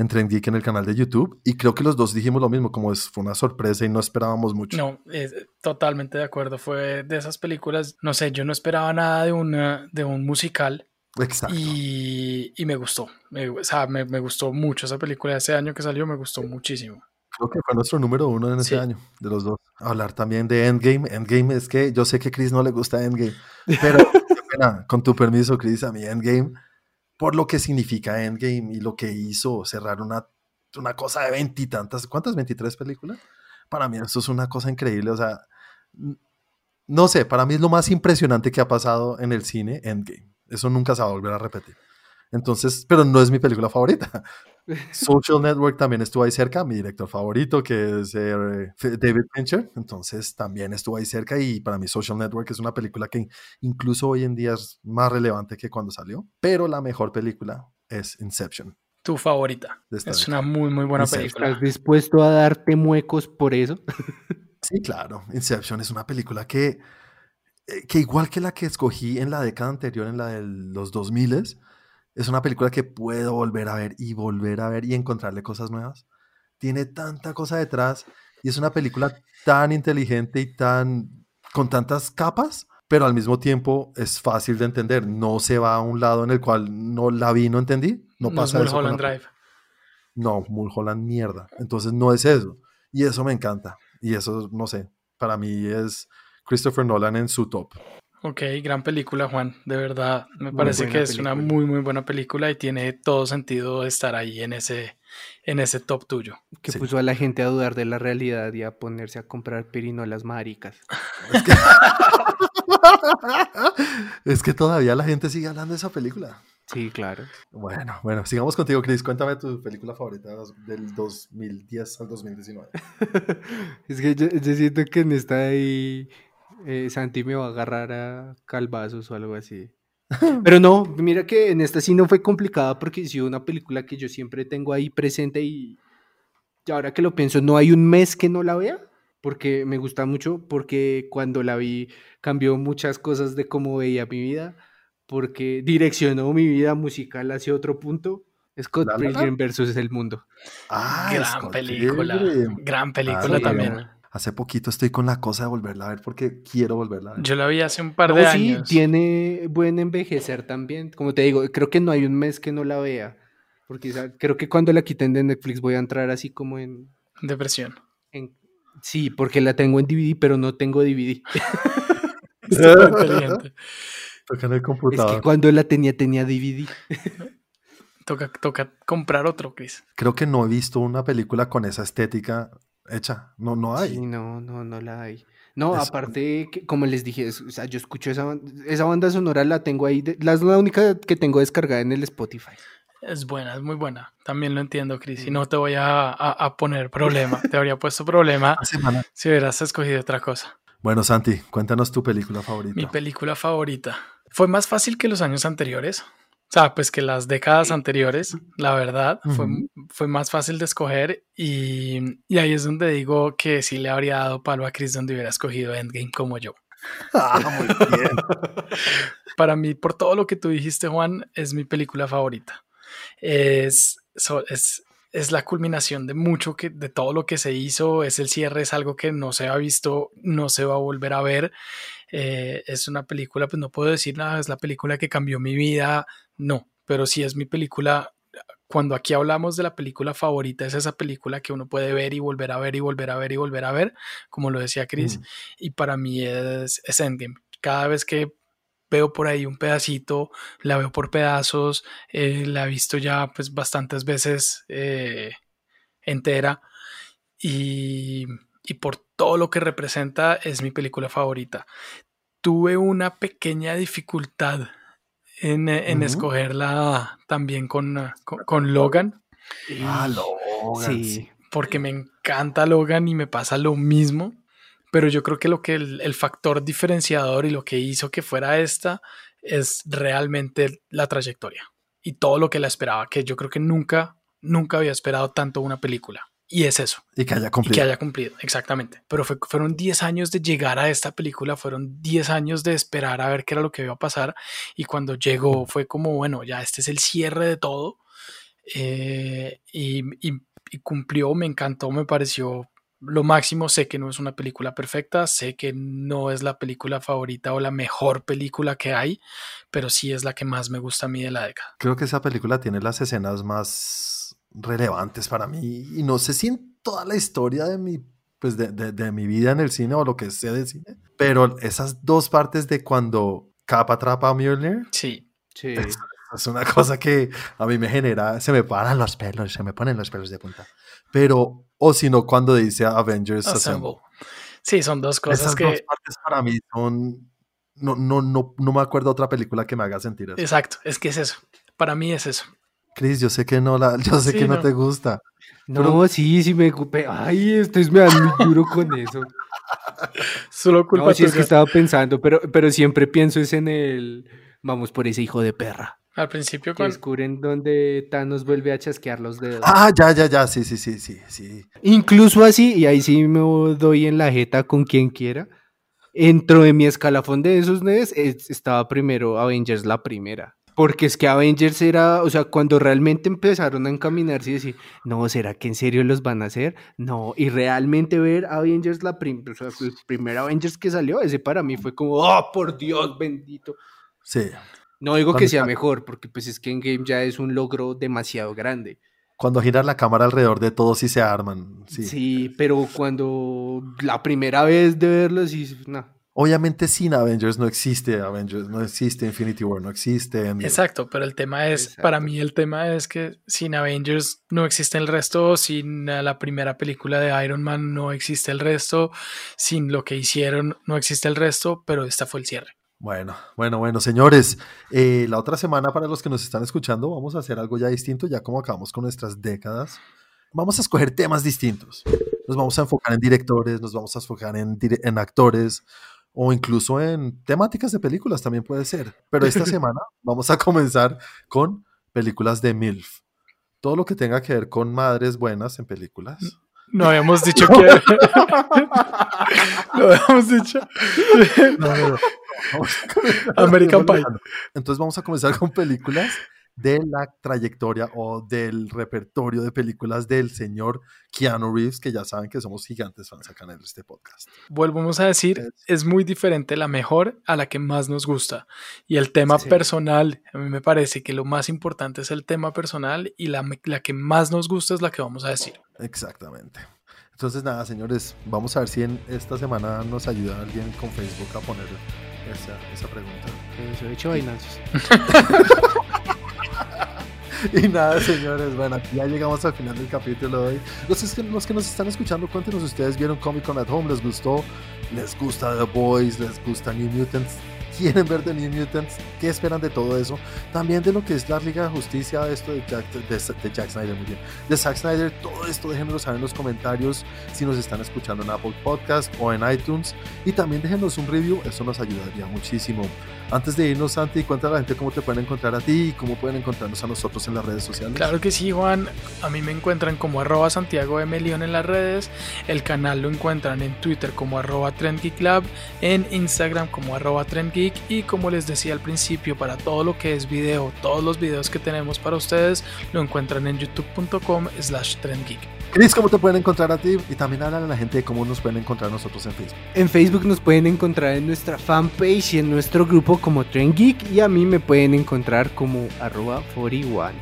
en Trend Geek en el canal de YouTube. Y creo que los dos dijimos lo mismo, como es, fue una sorpresa y no esperábamos mucho. No, es- totalmente de acuerdo. Fue de esas películas, no sé, yo no esperaba nada de, una, de un musical Exacto. y, y me gustó. Me- o sea, me, me gustó mucho esa película. Ese año que salió me gustó muchísimo. Creo que fue nuestro número uno en ese Sí. año, de los dos. Hablar también de Endgame. Endgame es que yo sé que a Chris no le gusta Endgame, pero qué pena, con tu permiso, Chris, a mí Endgame, por lo que significa Endgame y lo que hizo cerrar una, una cosa de veintitantas, ¿cuántas? ¿23 películas? Para mí eso es una cosa increíble, o sea, no sé, para mí es lo más impresionante que ha pasado en el cine, Endgame. Eso nunca se va a volver a repetir. Entonces, pero no es mi película favorita. Social Network también estuvo ahí cerca, mi director favorito, que es eh, David Fincher, entonces también estuvo ahí cerca y para mí Social Network es una película que incluso hoy en día es más relevante que cuando salió, pero la mejor película es Inception. Tu favorita. Es una muy, muy buena Inception. película. ¿Estás dispuesto a darte muecos por eso? Sí, claro, Inception es una película que, eh, que igual que la que escogí en la década anterior, en la de los 2000, es una película que puedo volver a ver y volver a ver y encontrarle cosas nuevas. Tiene tanta cosa detrás y es una película tan inteligente y tan con tantas capas, pero al mismo tiempo es fácil de entender. No se va a un lado en el cual no la vi, no entendí. No No es pasa eso. con Mulholland la Drive. no, Mulholland mierda. Entonces no es eso. Y eso me encanta. Y eso, no sé, para mí es Christopher Nolan en su top. Ok, gran película, Juan. De verdad, me Muy parece que es una muy, muy buena película y tiene todo sentido estar ahí en ese, en ese top tuyo. Que Sí. puso a la gente a dudar de la realidad y a ponerse a comprar pirinolas maricas. Es que, es que todavía la gente sigue hablando de esa película. Sí, claro. Bueno, bueno, sigamos contigo, Chris. Cuéntame tu película favorita del 2010 al 2019. Es que yo, yo siento que en esta ahí eh, Santi me va a agarrar a calvazos o algo así. Pero no, mira que en esta sí no fue complicada porque sí una película que yo siempre tengo ahí presente y, y ahora que lo pienso, no hay un mes que no la vea porque me gusta mucho, porque cuando la vi cambió muchas cosas de cómo veía mi vida, porque direccionó mi vida musical hacia otro punto. Scott. Pilgrim versus el mundo. Ah, gran Scott película. Pilgrim. Gran película Sí, también. Hace poquito estoy con la cosa de volverla a ver porque quiero volverla a ver. Yo la vi hace un par No, de sí, años. tiene buen envejecer también. Como te digo, creo que no hay un mes que no la vea. Porque creo que cuando la quiten de Netflix voy a entrar así como en, Depresión. en- Sí, porque la tengo en DVD, pero no tengo DVD. Toca en el Es computador. que cuando la tenía, tenía DVD. Toca, toca comprar otro, Chris. Creo que no he visto una película con esa estética hecha. No, no hay. Sí, no, no, no la hay. No, aparte, que, como les dije, es- o sea, yo escucho esa, esa banda sonora, la tengo ahí, de- la es la única que tengo descargada en el Spotify. Es buena, es muy buena. También lo entiendo, Chris. Y no te voy a, a- a poner problema. Te habría puesto problema si hubieras escogido otra cosa. Bueno, Santi, cuéntanos tu película favorita. Mi película favorita. Fue más fácil que los años anteriores. O sea, pues que las décadas anteriores, la verdad, fue, fue más fácil de escoger. Y, y ahí es donde digo que sí le habría dado palo a Chris donde hubiera escogido Endgame como yo. Ah, muy bien. Para mí, por todo lo que tú dijiste, Juan, es mi película favorita. Es, so- es es la culminación de mucho que, de todo lo que se hizo, es el cierre, es algo que no se ha visto, no se va a volver a ver. Eh, es una película, pues no puedo decir nada, es la película que cambió mi vida, no, pero sí es mi película. Cuando aquí hablamos de la película favorita, es esa película que uno puede ver y volver a ver y volver a ver y volver a ver, como lo decía Chris, Mm. y para mí es, es Endgame. Cada vez que veo por ahí un pedacito, la veo por pedazos, eh, la he visto ya pues bastantes veces eh, entera y, y por todo lo que representa es mi película favorita. Tuve una pequeña dificultad en, eh, escogerla también con, eh, con, con Logan, Ah, Logan, Sí. sí. porque me encanta Logan y me pasa lo mismo. Pero yo creo que lo que el, el factor diferenciador y lo que hizo que fuera esta es realmente la trayectoria y todo lo que la esperaba, que yo creo que nunca, nunca había esperado tanto una película. Y es eso, Y que haya y cumplido. que haya cumplido, exactamente. Pero fue- fueron 10 años de llegar a esta película, fueron 10 años de esperar a ver qué era lo que iba a pasar. Y cuando llegó fue como, bueno, ya este es el cierre de todo. Eh, y, y- y cumplió, me encantó, me pareció lo máximo. Sé que no es una película perfecta, sé que no es la película favorita o la mejor película que hay, pero sí es la que más me gusta a mí de la década. Creo que esa película tiene las escenas más relevantes para mí. Y no sé si en toda la historia de mi, pues de, de- de mi vida en el cine o lo que sé de cine. Pero esas dos partes de cuando Cap atrapa a Mjolnir Sí, Sí. es, es una cosa que a mí me genera, se me paran los pelos, se me ponen los pelos de punta. Pero, o si no, cuando dice Avengers Assemble. Assemble. Sí, son dos cosas Esas que... dos partes para mí son... No, no, no, no me acuerdo otra película que me haga sentir eso. Exacto, es que es eso. Para mí es eso. Chris, yo sé que no la, yo sé Sí, que no, no. te gusta. No, sí, sí me ocupé. Ay, ustedes me dan muy duro con eso. Solo culpa No, sí es que estaba pensando, pero, pero siempre pienso es en el. Vamos por ese hijo de perra. Al principio con... descubren donde Thanos vuelve a chasquear los dedos. Ah, ya, ya, ya, sí, sí, sí, sí, sí. Incluso así, y ahí sí me doy en la jeta con quien quiera. Dentro de mi escalafón de esos nueve es- estaba primero Avengers la primera. Porque es que Avengers era, o sea, cuando realmente empezaron a encaminarse y decir, no, ¿será que en serio los van a hacer? No, y realmente ver Avengers la primera, o sea, el primer Avengers que salió, ese para mí fue como, oh, por Dios bendito. Sí. No digo que sea mejor, porque pues es que en Game ya es un logro demasiado grande. Cuando giran la cámara alrededor de todos y se arman. Sí. Sí, pero cuando la primera vez de verlo, sí, no. Obviamente sin Avengers no existe Avengers, no existe Infinity War, no existe. Endgame. Exacto, pero el tema es, Exacto. para mí el tema es que sin Avengers no existe el resto, sin la primera película de Iron Man no existe el resto, sin lo que hicieron no existe el resto, pero esta fue el cierre. Bueno, bueno, bueno, señores, eh, la otra semana para los que nos están escuchando vamos a hacer algo ya distinto, ya como acabamos con nuestras décadas. Vamos a escoger temas distintos. Nos vamos a enfocar en directores, nos vamos a enfocar en, en actores o incluso en temáticas de películas también puede ser. Pero esta semana vamos a comenzar con películas de MILF. Todo lo que tenga que ver con madres buenas en películas. No habíamos dicho que... no habíamos dicho... No, no, American Pie. Entonces vamos a comenzar con películas de la trayectoria o del repertorio de películas del señor Keanu Reeves, que ya saben que somos gigantes fans acá en este podcast. Volvemos a decir, es muy diferente la mejor a la que más nos gusta. Y el tema Sí. personal, a mí me parece que lo más importante es el tema personal y la, la que más nos gusta es la que vamos a decir. Exactamente. Entonces nada, señores, vamos a ver si en esta semana nos ayuda alguien con Facebook a poner esa, esa pregunta. Eso he hecho vainazos. Y nada, señores, bueno, ya llegamos al final del capítulo de hoy. Los, es que- los que nos están escuchando, cuéntenos, ¿ustedes vieron Comic Con at Home? ¿Les gustó? ¿Les gusta The Boys? ¿Les gusta New Mutants? ¿Quieren ver The New Mutants? ¿Qué esperan de todo eso? También de lo que es la Liga de Justicia, esto de Jack, de, de Jack Snyder, muy bien. De Zack Snyder, todo esto déjenoslo saber en los comentarios si nos están escuchando en Apple Podcast o en iTunes. Y también déjenos un review, eso nos ayudaría muchísimo. Antes de irnos, Santi, cuéntale a la gente cómo te pueden encontrar a ti y cómo pueden encontrarnos a nosotros en las redes sociales. Claro que sí, Juan. A mí me encuentran como arroba Santiago M. León en las redes. El canal lo encuentran en Twitter como arroba TrendGeekLab, en Instagram como arroba TrendGeek Geek y como les decía al principio, para todo lo que es video, todos los videos que tenemos para ustedes lo encuentran en youtube.com slash trendgeek. Chris, ¿cómo te pueden encontrar a ti? Y también hablan a la gente de cómo nos pueden encontrar nosotros en Facebook. En Facebook nos pueden encontrar en nuestra fanpage y en nuestro grupo como Trend Geek y a mí me pueden encontrar como arroba 41.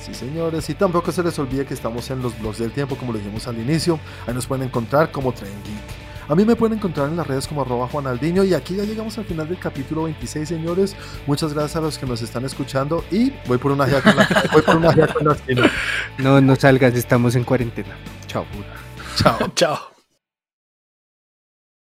Sí, señores, y tampoco se les olvide que estamos en los blogs del tiempo, como lo dijimos al inicio. Ahí nos pueden encontrar como Trend Geek. A mí me pueden encontrar en las redes como arroba Juanaldiño y aquí ya llegamos al final del capítulo 26, señores. Muchas gracias a los que nos están escuchando y voy por una con la, voy por una con la esquina. No, no salgas, estamos en cuarentena. Chao. Chao. Chao.